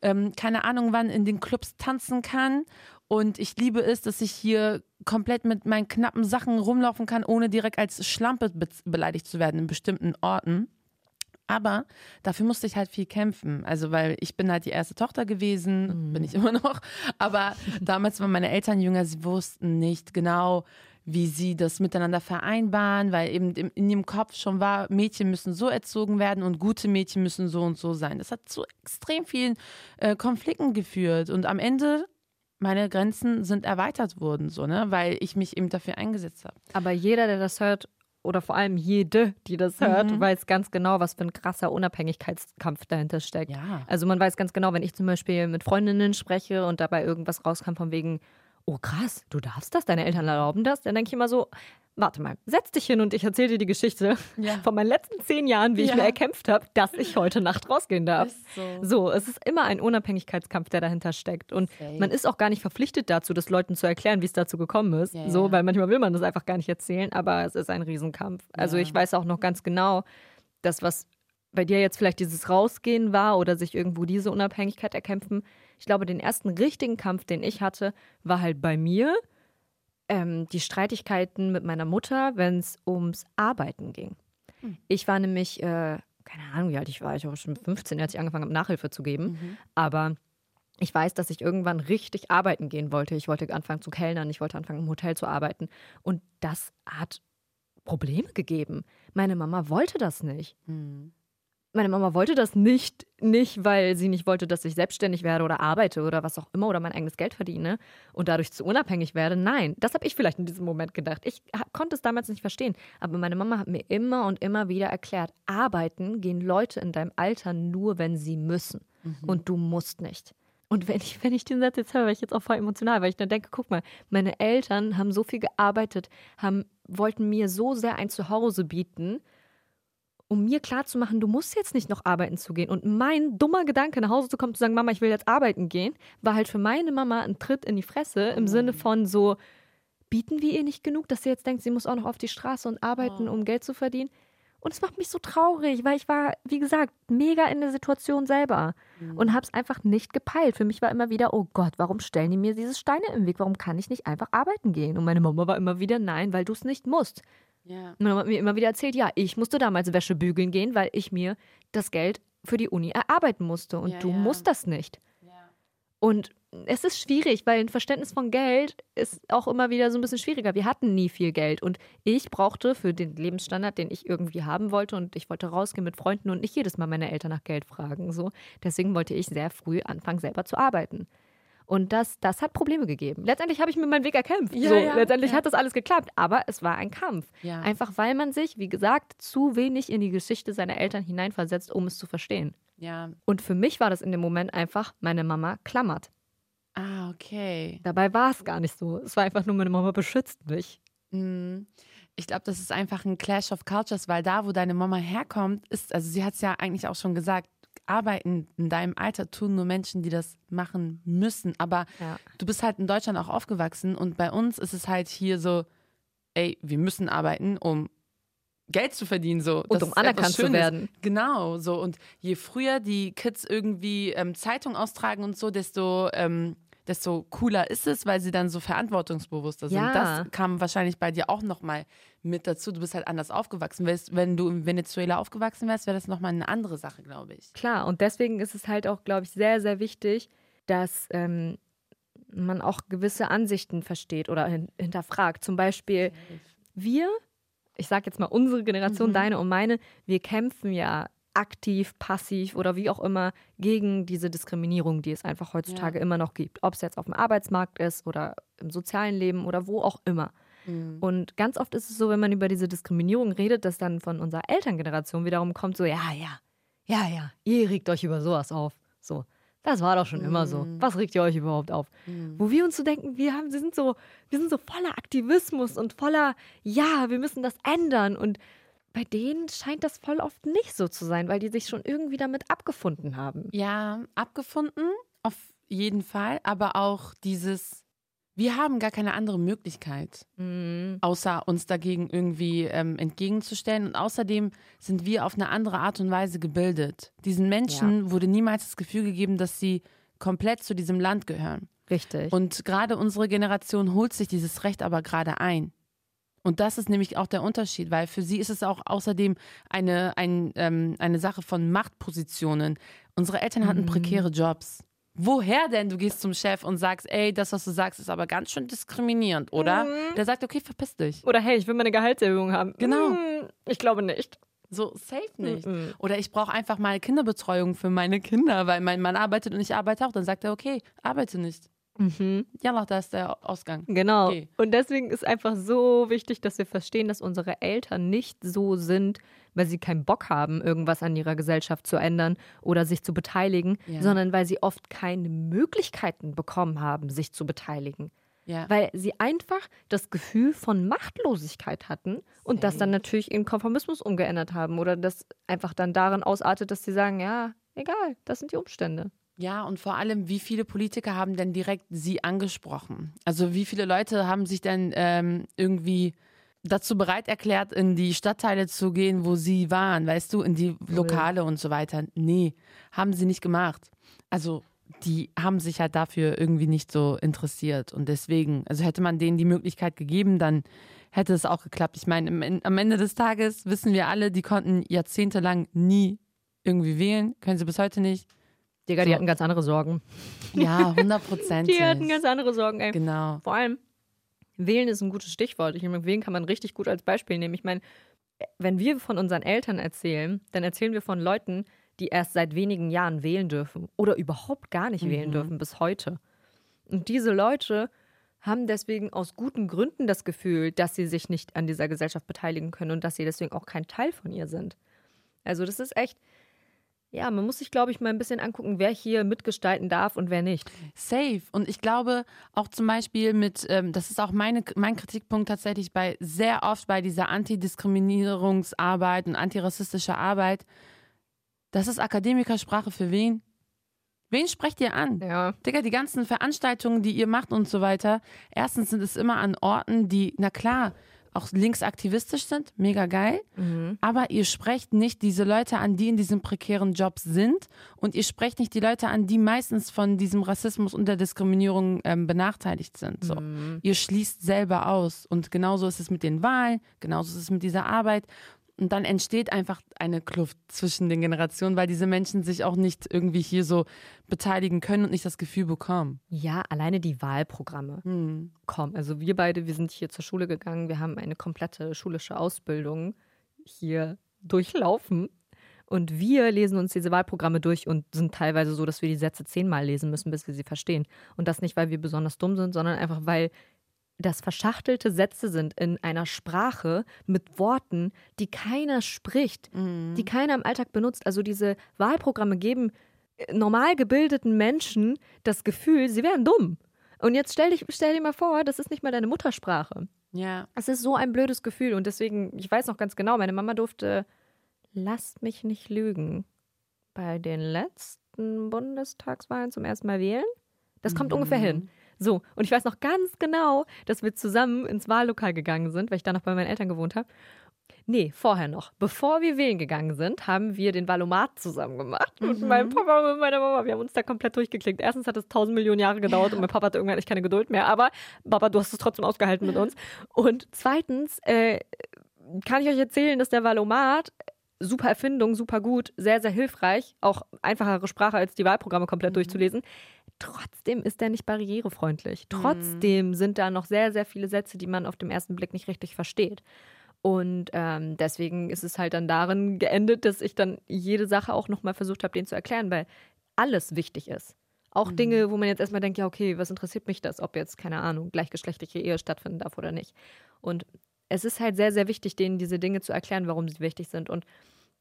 ähm, keine Ahnung wann, in den Clubs tanzen kann. Und ich liebe es, dass ich hier komplett mit meinen knappen Sachen rumlaufen kann, ohne direkt als Schlampe be beleidigt zu werden in bestimmten Orten. Aber dafür musste ich halt viel kämpfen. Also, weil ich bin halt die erste Tochter gewesen, bin ich immer noch. Aber damals waren meine Eltern jünger, sie wussten nicht genau, wie sie das miteinander vereinbaren, weil eben in ihrem Kopf schon war, Mädchen müssen so erzogen werden und gute Mädchen müssen so und so sein. Das hat zu extrem vielen äh, Konflikten geführt. Und am Ende, meine Grenzen sind erweitert worden, so, ne? weil ich mich eben dafür eingesetzt habe. Aber jeder, der das hört, oder vor allem jede, die das hört, Mhm. weiß ganz genau, was für ein krasser Unabhängigkeitskampf dahinter steckt. Ja. Also man weiß ganz genau, wenn ich zum Beispiel mit Freundinnen spreche und dabei irgendwas rauskam von wegen, oh krass, du darfst das, deine Eltern erlauben das, dann denke ich immer so, warte mal, setz dich hin und ich erzähle dir die Geschichte Ja. von meinen letzten zehn Jahren, wie ich Ja. mir erkämpft habe, dass ich heute Nacht rausgehen darf. So. So, es ist immer ein Unabhängigkeitskampf, der dahinter steckt. Und Safe. man ist auch gar nicht verpflichtet dazu, das Leuten zu erklären, wie es dazu gekommen ist. Ja, so, weil manchmal will man das einfach gar nicht erzählen, aber es ist ein Riesenkampf. Also ich weiß auch noch ganz genau, das, was bei dir jetzt vielleicht dieses Rausgehen war oder sich irgendwo diese Unabhängigkeit erkämpfen. Ich glaube, den ersten richtigen Kampf, den ich hatte, war halt bei mir. Ähm, die Streitigkeiten mit meiner Mutter, wenn es ums Arbeiten ging. Hm. Ich war nämlich, äh, keine Ahnung, wie alt ich war, ich war schon 15, als ich angefangen habe, Nachhilfe zu geben. Mhm. Aber ich weiß, dass ich irgendwann richtig arbeiten gehen wollte. Ich wollte anfangen zu kellnern, ich wollte anfangen im Hotel zu arbeiten. Und das hat Probleme gegeben. Meine Mama wollte das nicht. Mhm. Meine Mama wollte das nicht, nicht, weil sie nicht wollte, dass ich selbstständig werde oder arbeite oder was auch immer oder mein eigenes Geld verdiene und dadurch zu unabhängig werde. Nein, das habe ich vielleicht in diesem Moment gedacht. Ich konnte es damals nicht verstehen. Aber meine Mama hat mir immer und immer wieder erklärt, arbeiten gehen Leute in deinem Alter nur, wenn sie müssen. Und du musst nicht. Und wenn ich, wenn ich den Satz jetzt höre, werde ich jetzt auch voll emotional, weil ich dann denke, guck mal, meine Eltern haben so viel gearbeitet, haben, wollten mir so sehr ein Zuhause bieten, um mir klarzumachen, du musst jetzt nicht noch arbeiten zu gehen. Und mein dummer Gedanke, nach Hause zu kommen, zu sagen, Mama, ich will jetzt arbeiten gehen, war halt für meine Mama ein Tritt in die Fresse im Sinne von so, bieten wir ihr nicht genug, dass sie jetzt denkt, sie muss auch noch auf die Straße und arbeiten, Oh. um Geld zu verdienen. Und es macht mich so traurig, weil ich war, wie gesagt, mega in der Situation selber und habe es einfach nicht gepeilt. Für mich war immer wieder, oh Gott, warum stellen die mir diese Steine im Weg? Warum kann ich nicht einfach arbeiten gehen? Und meine Mama war immer wieder, nein, weil du es nicht musst. Ja. Und dann hat mir immer wieder erzählt, ja, ich musste damals Wäsche bügeln gehen, weil ich mir das Geld für die Uni erarbeiten musste. Und Ja, du ja. musst das nicht. Und es ist schwierig, weil ein Verständnis von Geld ist auch immer wieder so ein bisschen schwieriger. Wir hatten nie viel Geld und ich brauchte für den Lebensstandard, den ich irgendwie haben wollte und ich wollte rausgehen mit Freunden und nicht jedes Mal meine Eltern nach Geld fragen. So. Deswegen wollte ich sehr früh anfangen, selber zu arbeiten. Und das, das hat Probleme gegeben. Letztendlich habe ich mir meinen Weg erkämpft. Ja, so, ja, letztendlich ja. hat das alles geklappt, aber es war ein Kampf. Einfach weil man sich, wie gesagt, zu wenig in die Geschichte seiner Eltern hineinversetzt, um es zu verstehen. ja. Und für mich war das in dem Moment einfach, meine Mama klammert. Ah, okay. Dabei war es gar nicht so. Es war einfach nur, meine Mama beschützt mich. Mhm. Ich glaube, das ist einfach ein Clash of Cultures, weil da, wo deine Mama herkommt, ist, also sie hat es ja eigentlich auch schon gesagt, arbeiten in deinem Alter tun nur Menschen, die das machen müssen. Aber Ja. du bist halt in Deutschland auch aufgewachsen und bei uns ist es halt hier so, ey, wir müssen arbeiten, um Geld zu verdienen, so. Und um anerkannt zu werden. Genau, so. Und je früher die Kids irgendwie ähm, Zeitung austragen und so, desto, ähm, desto cooler ist es, weil sie dann so verantwortungsbewusster sind. Ja. Das kam wahrscheinlich bei dir auch nochmal mit dazu. Du bist halt anders aufgewachsen. Wenn du in Venezuela aufgewachsen wärst, wäre das nochmal eine andere Sache, glaube ich. Klar, und deswegen ist es halt auch, glaube ich, sehr, sehr wichtig, dass ähm, man auch gewisse Ansichten versteht oder hin hinterfragt. Zum Beispiel, wir, ich sage jetzt mal unsere Generation, Mhm. deine und meine, wir kämpfen ja aktiv, passiv oder wie auch immer gegen diese Diskriminierung, die es einfach heutzutage immer noch gibt. Ob es jetzt auf dem Arbeitsmarkt ist oder im sozialen Leben oder wo auch immer. Mhm. Und ganz oft ist es so, wenn man über diese Diskriminierung redet, dass dann von unserer Elterngeneration wiederum kommt, so, ja, ja, ja, ja, ihr regt euch über sowas auf. So, das war doch schon immer so. Was regt ihr euch überhaupt auf? Wo wir uns so denken, wir haben, wir sind so, wir sind so voller Aktivismus und voller, ja, wir müssen das ändern. Und bei denen scheint das voll oft nicht so zu sein, weil die sich schon irgendwie damit abgefunden haben. Ja, abgefunden, auf jeden Fall. Aber auch dieses, wir haben gar keine andere Möglichkeit. Mhm. außer uns dagegen irgendwie ähm, entgegenzustellen. Und außerdem sind wir auf eine andere Art und Weise gebildet. Diesen Menschen wurde niemals das Gefühl gegeben, dass sie komplett zu diesem Land gehören. Richtig. Und gerade unsere Generation holt sich dieses Recht aber gerade ein. Und das ist nämlich auch der Unterschied, weil für sie ist es auch außerdem eine, ein, ähm, eine Sache von Machtpositionen. Unsere Eltern hatten prekäre Jobs. Woher denn? Du gehst zum Chef und sagst, ey, das, was du sagst, ist aber ganz schön diskriminierend, oder? Der sagt, okay, verpiss dich. Oder hey, ich will meine Gehaltserhöhung haben. Genau. Hm, ich glaube nicht. So, safe nicht. Mhm. Oder ich brauche einfach mal Kinderbetreuung für meine Kinder, weil mein Mann arbeitet und ich arbeite auch. Dann sagt er, okay, arbeite nicht. Mhm. Ja, da ist der Ausgang. Genau. Okay. Und deswegen ist einfach so wichtig, dass wir verstehen, dass unsere Eltern nicht so sind, weil sie keinen Bock haben, irgendwas an ihrer Gesellschaft zu ändern oder sich zu beteiligen, Ja. sondern weil sie oft keine Möglichkeiten bekommen haben, sich zu beteiligen. Ja. Weil sie einfach das Gefühl von Machtlosigkeit hatten und das dann natürlich in Konformismus umgeändert haben oder das einfach dann darin ausartet, dass sie sagen, ja, egal, das sind die Umstände. Ja, und vor allem, wie viele Politiker haben denn direkt sie angesprochen? Also wie viele Leute haben sich denn ähm, irgendwie dazu bereit erklärt, in die Stadtteile zu gehen, wo sie waren, weißt du, in die Lokale und so weiter. Nee, haben sie nicht gemacht. Also die haben sich halt dafür irgendwie nicht so interessiert. Und deswegen, also hätte man denen die Möglichkeit gegeben, dann hätte es auch geklappt. Ich meine, am Ende des Tages wissen wir alle, die konnten jahrzehntelang nie irgendwie wählen, können sie bis heute nicht. Digga, die hatten ganz andere Sorgen. Ja, 100 Prozent. Die hatten ganz andere Sorgen, ey. Genau. Vor allem, wählen ist ein gutes Stichwort. Ich meine, wählen kann man richtig gut als Beispiel nehmen. Ich meine, wenn wir von unseren Eltern erzählen, dann erzählen wir von Leuten, die erst seit wenigen Jahren wählen dürfen oder überhaupt gar nicht wählen dürfen bis heute. Und diese Leute haben deswegen aus guten Gründen das Gefühl, dass sie sich nicht an dieser Gesellschaft beteiligen können und dass sie deswegen auch kein Teil von ihr sind. Also das ist echt, ja, man muss sich, glaube ich, mal ein bisschen angucken, wer hier mitgestalten darf und wer nicht. Safe. Und ich glaube auch zum Beispiel mit, ähm, das ist auch meine, mein Kritikpunkt tatsächlich bei sehr oft bei dieser Antidiskriminierungsarbeit und antirassistischer Arbeit. Das ist Akademikersprache für wen? Wen sprecht ihr an? Ja. Digga, die ganzen Veranstaltungen, die ihr macht und so weiter. Erstens sind es immer an Orten, die, na klar, auch linksaktivistisch sind, mega geil. Aber ihr sprecht nicht diese Leute an, die in diesem prekären Job sind. Und ihr sprecht nicht die Leute an, die meistens von diesem Rassismus und der Diskriminierung ähm, benachteiligt sind. So. Ihr schließt selber aus. Und genauso ist es mit den Wahlen, genauso ist es mit dieser Arbeit. Und dann entsteht einfach eine Kluft zwischen den Generationen, weil diese Menschen sich auch nicht irgendwie hier so beteiligen können und nicht das Gefühl bekommen. Ja, alleine die Wahlprogramme. Hm. Komm, also wir beide, wir sind hier zur Schule gegangen, wir haben eine komplette schulische Ausbildung hier durchlaufen. Und wir lesen uns diese Wahlprogramme durch und sind teilweise so, dass wir die Sätze zehnmal lesen müssen, bis wir sie verstehen. Und das nicht, weil wir besonders dumm sind, sondern einfach, weil das verschachtelte Sätze sind in einer Sprache mit Worten, die keiner spricht, die keiner im Alltag benutzt. Also diese Wahlprogramme geben äh, normal gebildeten Menschen das Gefühl, sie wären dumm. Und jetzt stell, dich, stell dir mal vor, das ist nicht mal deine Muttersprache. Ja. Es ist so ein blödes Gefühl und deswegen, ich weiß noch ganz genau, meine Mama durfte, lasst mich nicht lügen, bei den letzten Bundestagswahlen zum ersten Mal wählen. Das kommt ungefähr hin. So, und ich weiß noch ganz genau, dass wir zusammen ins Wahllokal gegangen sind, weil ich da noch bei meinen Eltern gewohnt habe. Nee, vorher noch. Bevor wir wählen gegangen sind, haben wir den Valomat zusammen gemacht. Mit meinem Papa und mit meiner Mama. Wir haben uns da komplett durchgeklickt. Erstens hat es tausend Millionen Jahre gedauert und mein Papa hatte irgendwann echt keine Geduld mehr. Aber, Papa, du hast es trotzdem ausgehalten mit uns. Und zweitens äh, kann ich euch erzählen, dass der Valomat super Erfindung, super gut, sehr, sehr hilfreich. Auch einfachere Sprache als die Wahlprogramme komplett durchzulesen. Trotzdem ist er nicht barrierefreundlich. Trotzdem sind da noch sehr, sehr viele Sätze, die man auf den ersten Blick nicht richtig versteht. Und ähm, deswegen ist es halt dann darin geendet, dass ich dann jede Sache auch nochmal versucht habe, denen zu erklären, weil alles wichtig ist. Auch Dinge, wo man jetzt erstmal denkt, ja, okay, was interessiert mich das, ob jetzt, keine Ahnung, gleichgeschlechtliche Ehe stattfinden darf oder nicht. Und es ist halt sehr, sehr wichtig, denen diese Dinge zu erklären, warum sie wichtig sind. Und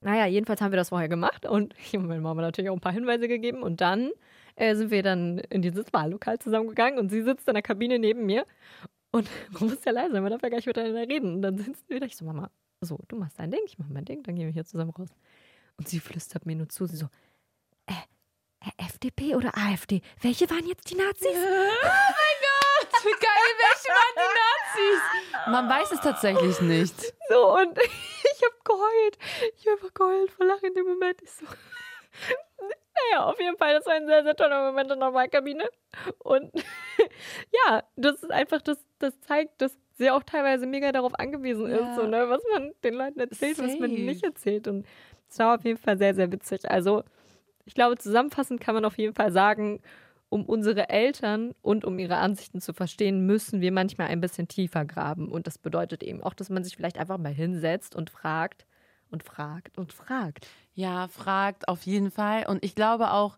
naja, jedenfalls haben wir das vorher gemacht und ich habe meiner Mama natürlich auch ein paar Hinweise gegeben. Und dann äh, sind wir dann in dieses Wahllokal zusammengegangen und sie sitzt in der Kabine neben mir. Und man muss ja leise sein, man darf ja gar nicht miteinander reden. Und dann sitzen wir da, ich so, Mama, so, du machst dein Ding, ich mach mein Ding, dann gehen wir hier zusammen raus. Und sie flüstert mir nur zu, sie so, äh, äh, FDP oder AfD? Welche waren jetzt die Nazis? Wie geil, welche waren die Nazis? Man weiß es tatsächlich nicht. So, und ich habe geheult. Ich habe einfach geheult vor Lachen in dem Moment. Ich so. Naja, auf jeden Fall, das war ein sehr, sehr toller Moment in der Wahlkabine. Und ja, das ist einfach, das, das zeigt, dass sie auch teilweise mega darauf angewiesen Ja. ist, so, ne, was man den Leuten erzählt, was man Safe. nicht erzählt. Und es war auf jeden Fall sehr, sehr witzig. Also, ich glaube, zusammenfassend kann man auf jeden Fall sagen, um unsere Eltern und um ihre Ansichten zu verstehen, müssen wir manchmal ein bisschen tiefer graben. Und das bedeutet eben auch, dass man sich vielleicht einfach mal hinsetzt und fragt und fragt und fragt. Ja, fragt auf jeden Fall. Und ich glaube auch,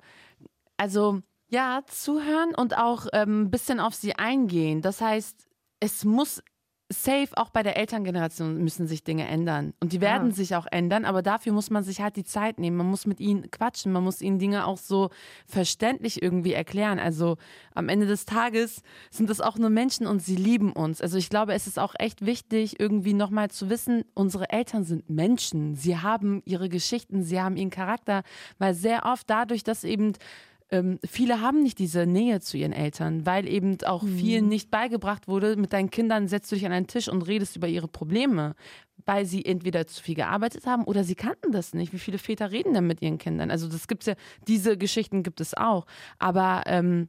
also ja, zuhören und auch ähm, ein bisschen auf sie eingehen. Das heißt, es muss safe, auch bei der Elterngeneration müssen sich Dinge ändern. Und die werden Ja. sich auch ändern, aber dafür muss man sich halt die Zeit nehmen. Man muss mit ihnen quatschen, man muss ihnen Dinge auch so verständlich irgendwie erklären. Also am Ende des Tages sind es auch nur Menschen und sie lieben uns. Also ich glaube, es ist auch echt wichtig, irgendwie nochmal zu wissen, unsere Eltern sind Menschen. Sie haben ihre Geschichten, sie haben ihren Charakter, weil sehr oft dadurch, dass eben ähm, viele haben nicht diese Nähe zu ihren Eltern, weil eben auch vielen nicht beigebracht wurde, mit deinen Kindern setzt du dich an einen Tisch und redest über ihre Probleme, weil sie entweder zu viel gearbeitet haben oder sie kannten das nicht. Wie viele Väter reden denn mit ihren Kindern? Also das gibt's ja, diese Geschichten gibt es auch. Aber ähm,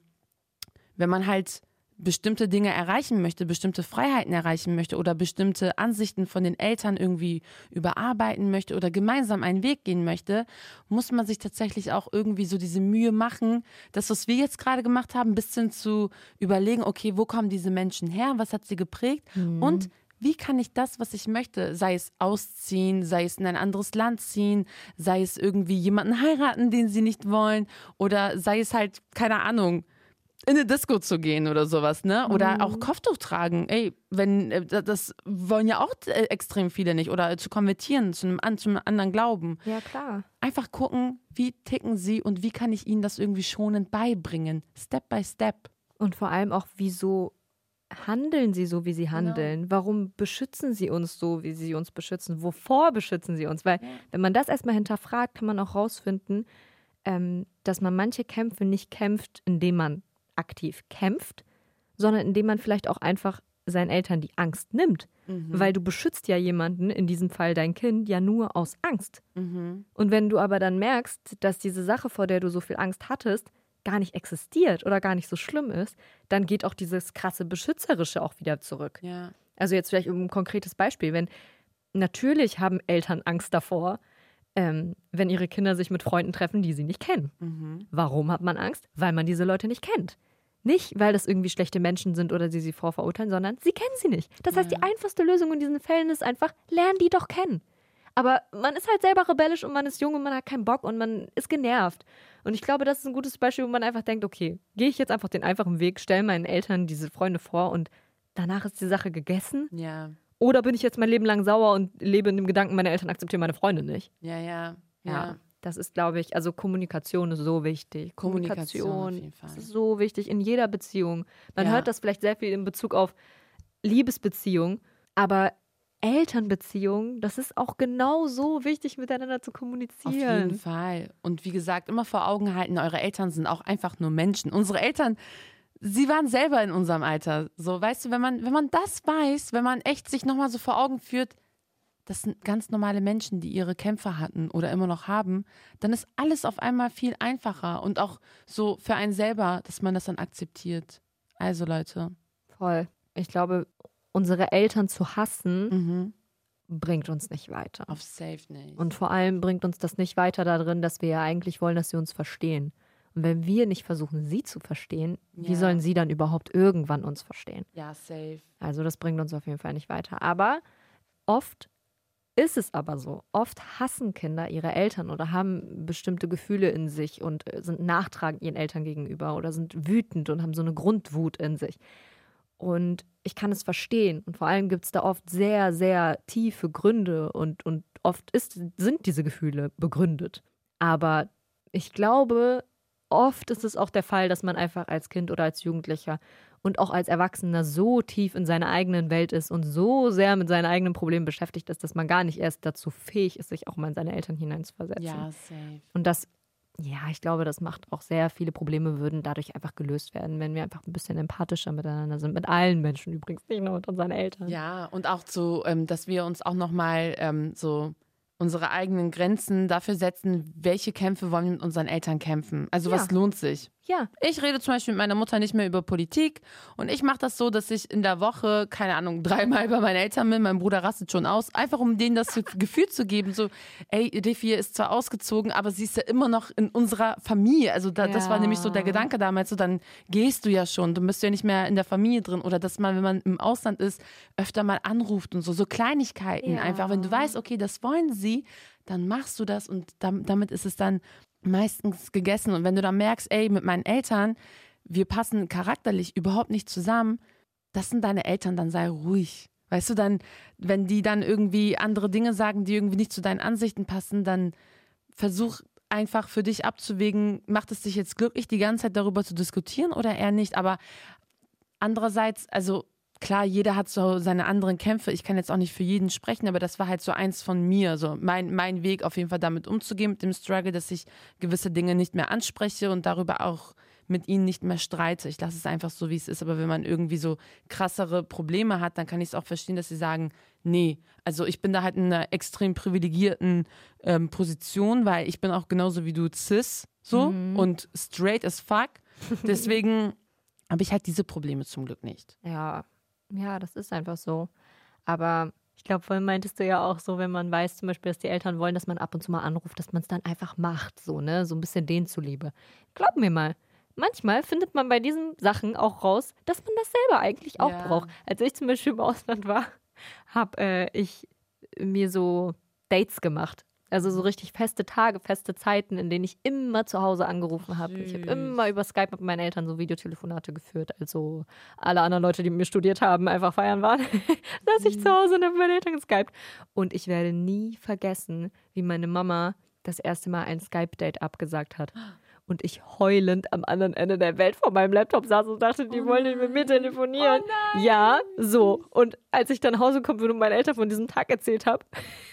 wenn man halt bestimmte Dinge erreichen möchte, bestimmte Freiheiten erreichen möchte oder bestimmte Ansichten von den Eltern irgendwie überarbeiten möchte oder gemeinsam einen Weg gehen möchte, muss man sich tatsächlich auch irgendwie so diese Mühe machen, das, was wir jetzt gerade gemacht haben, ein bisschen zu überlegen, okay, wo kommen diese Menschen her, was hat sie geprägt? Und wie kann ich das, was ich möchte, sei es ausziehen, sei es in ein anderes Land ziehen, sei es irgendwie jemanden heiraten, den sie nicht wollen oder sei es halt, keine Ahnung, in eine Disco zu gehen oder sowas, ne? Oder auch Kopftuch tragen. Ey, wenn äh, das wollen ja auch äh, extrem viele nicht oder zu konvertieren zu einem, zu einem anderen Glauben. Ja, klar. Einfach gucken, wie ticken sie und wie kann ich ihnen das irgendwie schonend beibringen, Step by Step. Und vor allem auch, wieso handeln sie so, wie sie handeln? Warum beschützen sie uns so, wie sie uns beschützen? Wovor beschützen sie uns? Weil, wenn man das erstmal hinterfragt, kann man auch rausfinden, ähm, dass man manche Kämpfe nicht kämpft, indem man aktiv kämpft, sondern indem man vielleicht auch einfach seinen Eltern die Angst nimmt. Weil du beschützt ja jemanden, in diesem Fall dein Kind, ja nur aus Angst. Und wenn du aber dann merkst, dass diese Sache, vor der du so viel Angst hattest, gar nicht existiert oder gar nicht so schlimm ist, dann geht auch dieses krasse Beschützerische auch wieder zurück. Ja. Also jetzt vielleicht um ein konkretes Beispiel, wenn natürlich haben Eltern Angst davor, ähm, wenn ihre Kinder sich mit Freunden treffen, die sie nicht kennen. Warum hat man Angst? Weil man diese Leute nicht kennt. Nicht, weil das irgendwie schlechte Menschen sind oder sie sie vorverurteilen, sondern sie kennen sie nicht. Das heißt, die einfachste Lösung in diesen Fällen ist einfach, lernen die doch kennen. Aber man ist halt selber rebellisch und man ist jung und man hat keinen Bock und man ist genervt. Und ich glaube, das ist ein gutes Beispiel, wo man einfach denkt, okay, gehe ich jetzt einfach den einfachen Weg, stelle meinen Eltern diese Freunde vor und danach ist die Sache gegessen? Ja, Oder bin ich jetzt mein Leben lang sauer und lebe in dem Gedanken, meine Eltern akzeptieren meine Freunde nicht? ja, ja. Ja. ja. Das ist, glaube ich, also Kommunikation ist so wichtig. Kommunikation auf. Das ist so wichtig in jeder Beziehung. Man Ja. hört das vielleicht sehr viel in Bezug auf Liebesbeziehung, aber Elternbeziehung, das ist auch genauso wichtig, miteinander zu Auf kommunizieren. jeden Fall. Und wie gesagt, immer vor Augen halten, eure Eltern sind auch einfach nur Menschen. Unsere Eltern, sie waren selber in unserem Alter. So, weißt du, wenn man, wenn man das weiß, wenn man echt sich nochmal so vor Augen führt, das sind ganz normale Menschen, die ihre Kämpfe hatten oder immer noch haben, dann ist alles auf einmal viel einfacher und auch so für einen selber, dass man das dann akzeptiert. Also Leute, Voll. Ich glaube, unsere Eltern zu hassen, mhm. bringt uns nicht weiter. auf safe nicht. Und vor allem bringt uns das nicht weiter darin, dass wir ja eigentlich wollen, dass sie uns verstehen. Und wenn wir nicht versuchen, sie zu verstehen, wie Ja. sollen sie dann überhaupt irgendwann uns verstehen? ja, safe. Also das bringt uns auf jeden Fall nicht weiter. Aber oft ist es aber so. Oft hassen Kinder ihre Eltern oder haben bestimmte Gefühle in sich und äh, sind nachtragend ihren Eltern gegenüber oder sind wütend und haben so eine Grundwut in sich. Und ich kann es verstehen. Und vor allem gibt es da oft sehr, sehr tiefe Gründe und, und oft ist, sind diese Gefühle begründet. Aber ich glaube, oft ist es auch der Fall, dass man einfach als Kind oder als Jugendlicher und auch als Erwachsener so tief in seiner eigenen Welt ist und so sehr mit seinen eigenen Problemen beschäftigt ist, dass man gar nicht erst dazu fähig ist, sich auch mal in seine Eltern hineinzuversetzen. Ja, safe. Und das, ja, ich glaube, das macht auch sehr viele Probleme, würden dadurch einfach gelöst werden, wenn wir einfach ein bisschen empathischer miteinander sind. Mit allen Menschen übrigens, nicht nur mit unseren Eltern. Ja, und auch so, ähm, dass wir uns auch nochmal ähm, so unsere eigenen Grenzen dafür setzen, welche Kämpfe wollen wir mit unseren Eltern kämpfen. Also was Ja. lohnt sich? Ja, Ich rede zum Beispiel mit meiner Mutter nicht mehr über Politik und ich mache das so, dass ich in der Woche, keine Ahnung, dreimal bei meinen Eltern bin, mein Bruder rastet schon aus, einfach um denen das Gefühl zu geben, so, ey, Defi ist zwar ausgezogen, aber sie ist ja immer noch in unserer Familie. Also da, das war Ja. nämlich so der Gedanke damals, so dann gehst du ja schon, du bist ja nicht mehr in der Familie drin oder dass man, wenn man im Ausland ist, öfter mal anruft und so, so Kleinigkeiten Ja. einfach. Wenn du weißt, okay, das wollen sie, dann machst du das und dam- damit ist es dann meistens gegessen. Und wenn du dann merkst, ey, mit meinen Eltern, wir passen charakterlich überhaupt nicht zusammen, das sind deine Eltern, dann sei ruhig. Weißt du, dann, wenn die dann irgendwie andere Dinge sagen, die irgendwie nicht zu deinen Ansichten passen, dann versuch einfach für dich abzuwägen, macht es dich jetzt glücklich, die ganze Zeit darüber zu diskutieren oder eher nicht. Aber andererseits, also klar, jeder hat so seine anderen Kämpfe. Ich kann jetzt auch nicht für jeden sprechen, aber das war halt so eins von mir. So mein, mein Weg auf jeden Fall damit umzugehen, mit dem Struggle, dass ich gewisse Dinge nicht mehr anspreche und darüber auch mit ihnen nicht mehr streite. Ich lasse es einfach so, wie es ist. Aber wenn man irgendwie so krassere Probleme hat, dann kann ich es auch verstehen, dass sie sagen, nee, also ich bin da halt in einer extrem privilegierten ähm, Position, weil ich bin auch genauso wie du cis so Mhm. und straight as fuck. Deswegen habe ich halt diese Probleme zum Glück nicht. Ja, ja, das ist einfach so. Aber ich glaube, vorhin meintest du ja auch so, wenn man weiß zum Beispiel, dass die Eltern wollen, dass man ab und zu mal anruft, dass man es dann einfach macht, so, ne? So ein bisschen denen zuliebe. Glaub mir mal, manchmal findet man bei diesen Sachen auch raus, dass man das selber eigentlich auch Ja. braucht. Als ich zum Beispiel im Ausland war, habe äh, ich mir so Dates gemacht. Also so richtig feste Tage, feste Zeiten, in denen ich immer zu Hause angerufen habe. Ich habe immer über Skype mit meinen Eltern so Videotelefonate geführt. Also alle anderen Leute, die mit mir studiert haben, einfach feiern waren, saß ich zu Hause und habe mit meinen Eltern geskypt. Und ich werde nie vergessen, wie meine Mama das erste Mal ein Skype-Date abgesagt hat. Und ich heulend am anderen Ende der Welt vor meinem Laptop saß und dachte, die wollen nicht mit mir telefonieren. ja, so. Und als ich dann nach Hause gekommen bin und meinen Eltern von diesem Tag erzählt habe,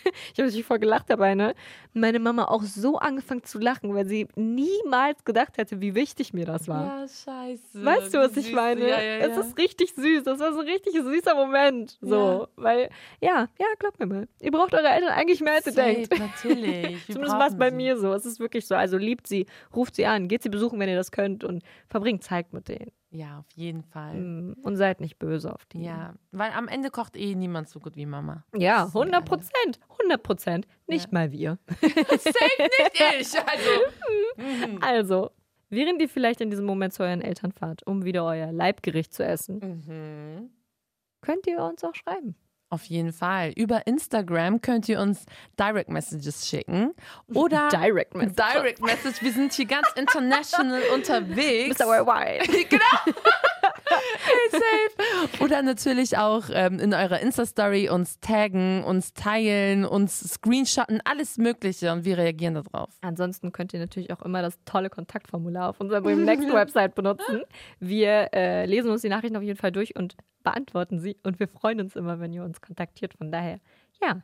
ich habe natürlich voll gelacht dabei, ne? Meine Mama auch so angefangen zu lachen, weil sie niemals gedacht hätte, wie wichtig mir das war. Ja, scheiße. Weißt du, was ich meine? Ja, ja, Es ist richtig süß. Das war so ein richtig süßer Moment. So, weil, ja, ja, glaubt mir mal. Ihr braucht eure Eltern eigentlich mehr, als ihr denkt. Natürlich. Zumindest war es bei sie. mir so. Es ist wirklich so. Also liebt sie, ruft sie an, geht sie besuchen, wenn ihr das könnt und verbringt Zeit mit denen. Ja, auf jeden Fall. Mm, Und seid nicht böse auf die. Ja, weil am Ende kocht eh niemand so gut wie Mama. Ja, Das sind 100 Prozent. 100 Prozent. Nicht Ja. mal wir. Safe nicht ich. Also. Also, während ihr vielleicht in diesem Moment zu euren Eltern fahrt, um wieder euer Leibgericht zu essen, Mhm. könnt ihr uns auch schreiben. Auf jeden Fall. Über Instagram könnt ihr uns Direct Messages schicken. Oder Direct Message. Direct Message. Wir sind hier ganz international unterwegs. Mr. Worldwide. genau. Safe. Oder natürlich auch ähm, in eurer Insta-Story uns taggen, uns teilen, uns screenshotten, alles Mögliche und wir reagieren darauf. Ansonsten könnt ihr natürlich auch immer das tolle Kontaktformular auf unserer Bremen Next Website benutzen. Wir äh, lesen uns die Nachrichten auf jeden Fall durch und beantworten sie. Und wir freuen uns immer, wenn ihr uns kontaktiert. Von daher, ja,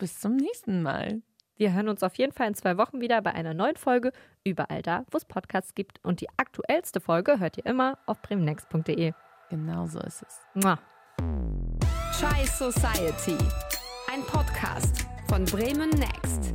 Bis zum nächsten Mal. Wir hören uns auf jeden Fall in zwei Wochen wieder bei einer neuen Folge. Überall da, wo es Podcasts gibt. Und die aktuellste Folge hört ihr immer auf bremennext.de. Genau so ist es. Mua. Chai Society. Ein Podcast von Bremen Next.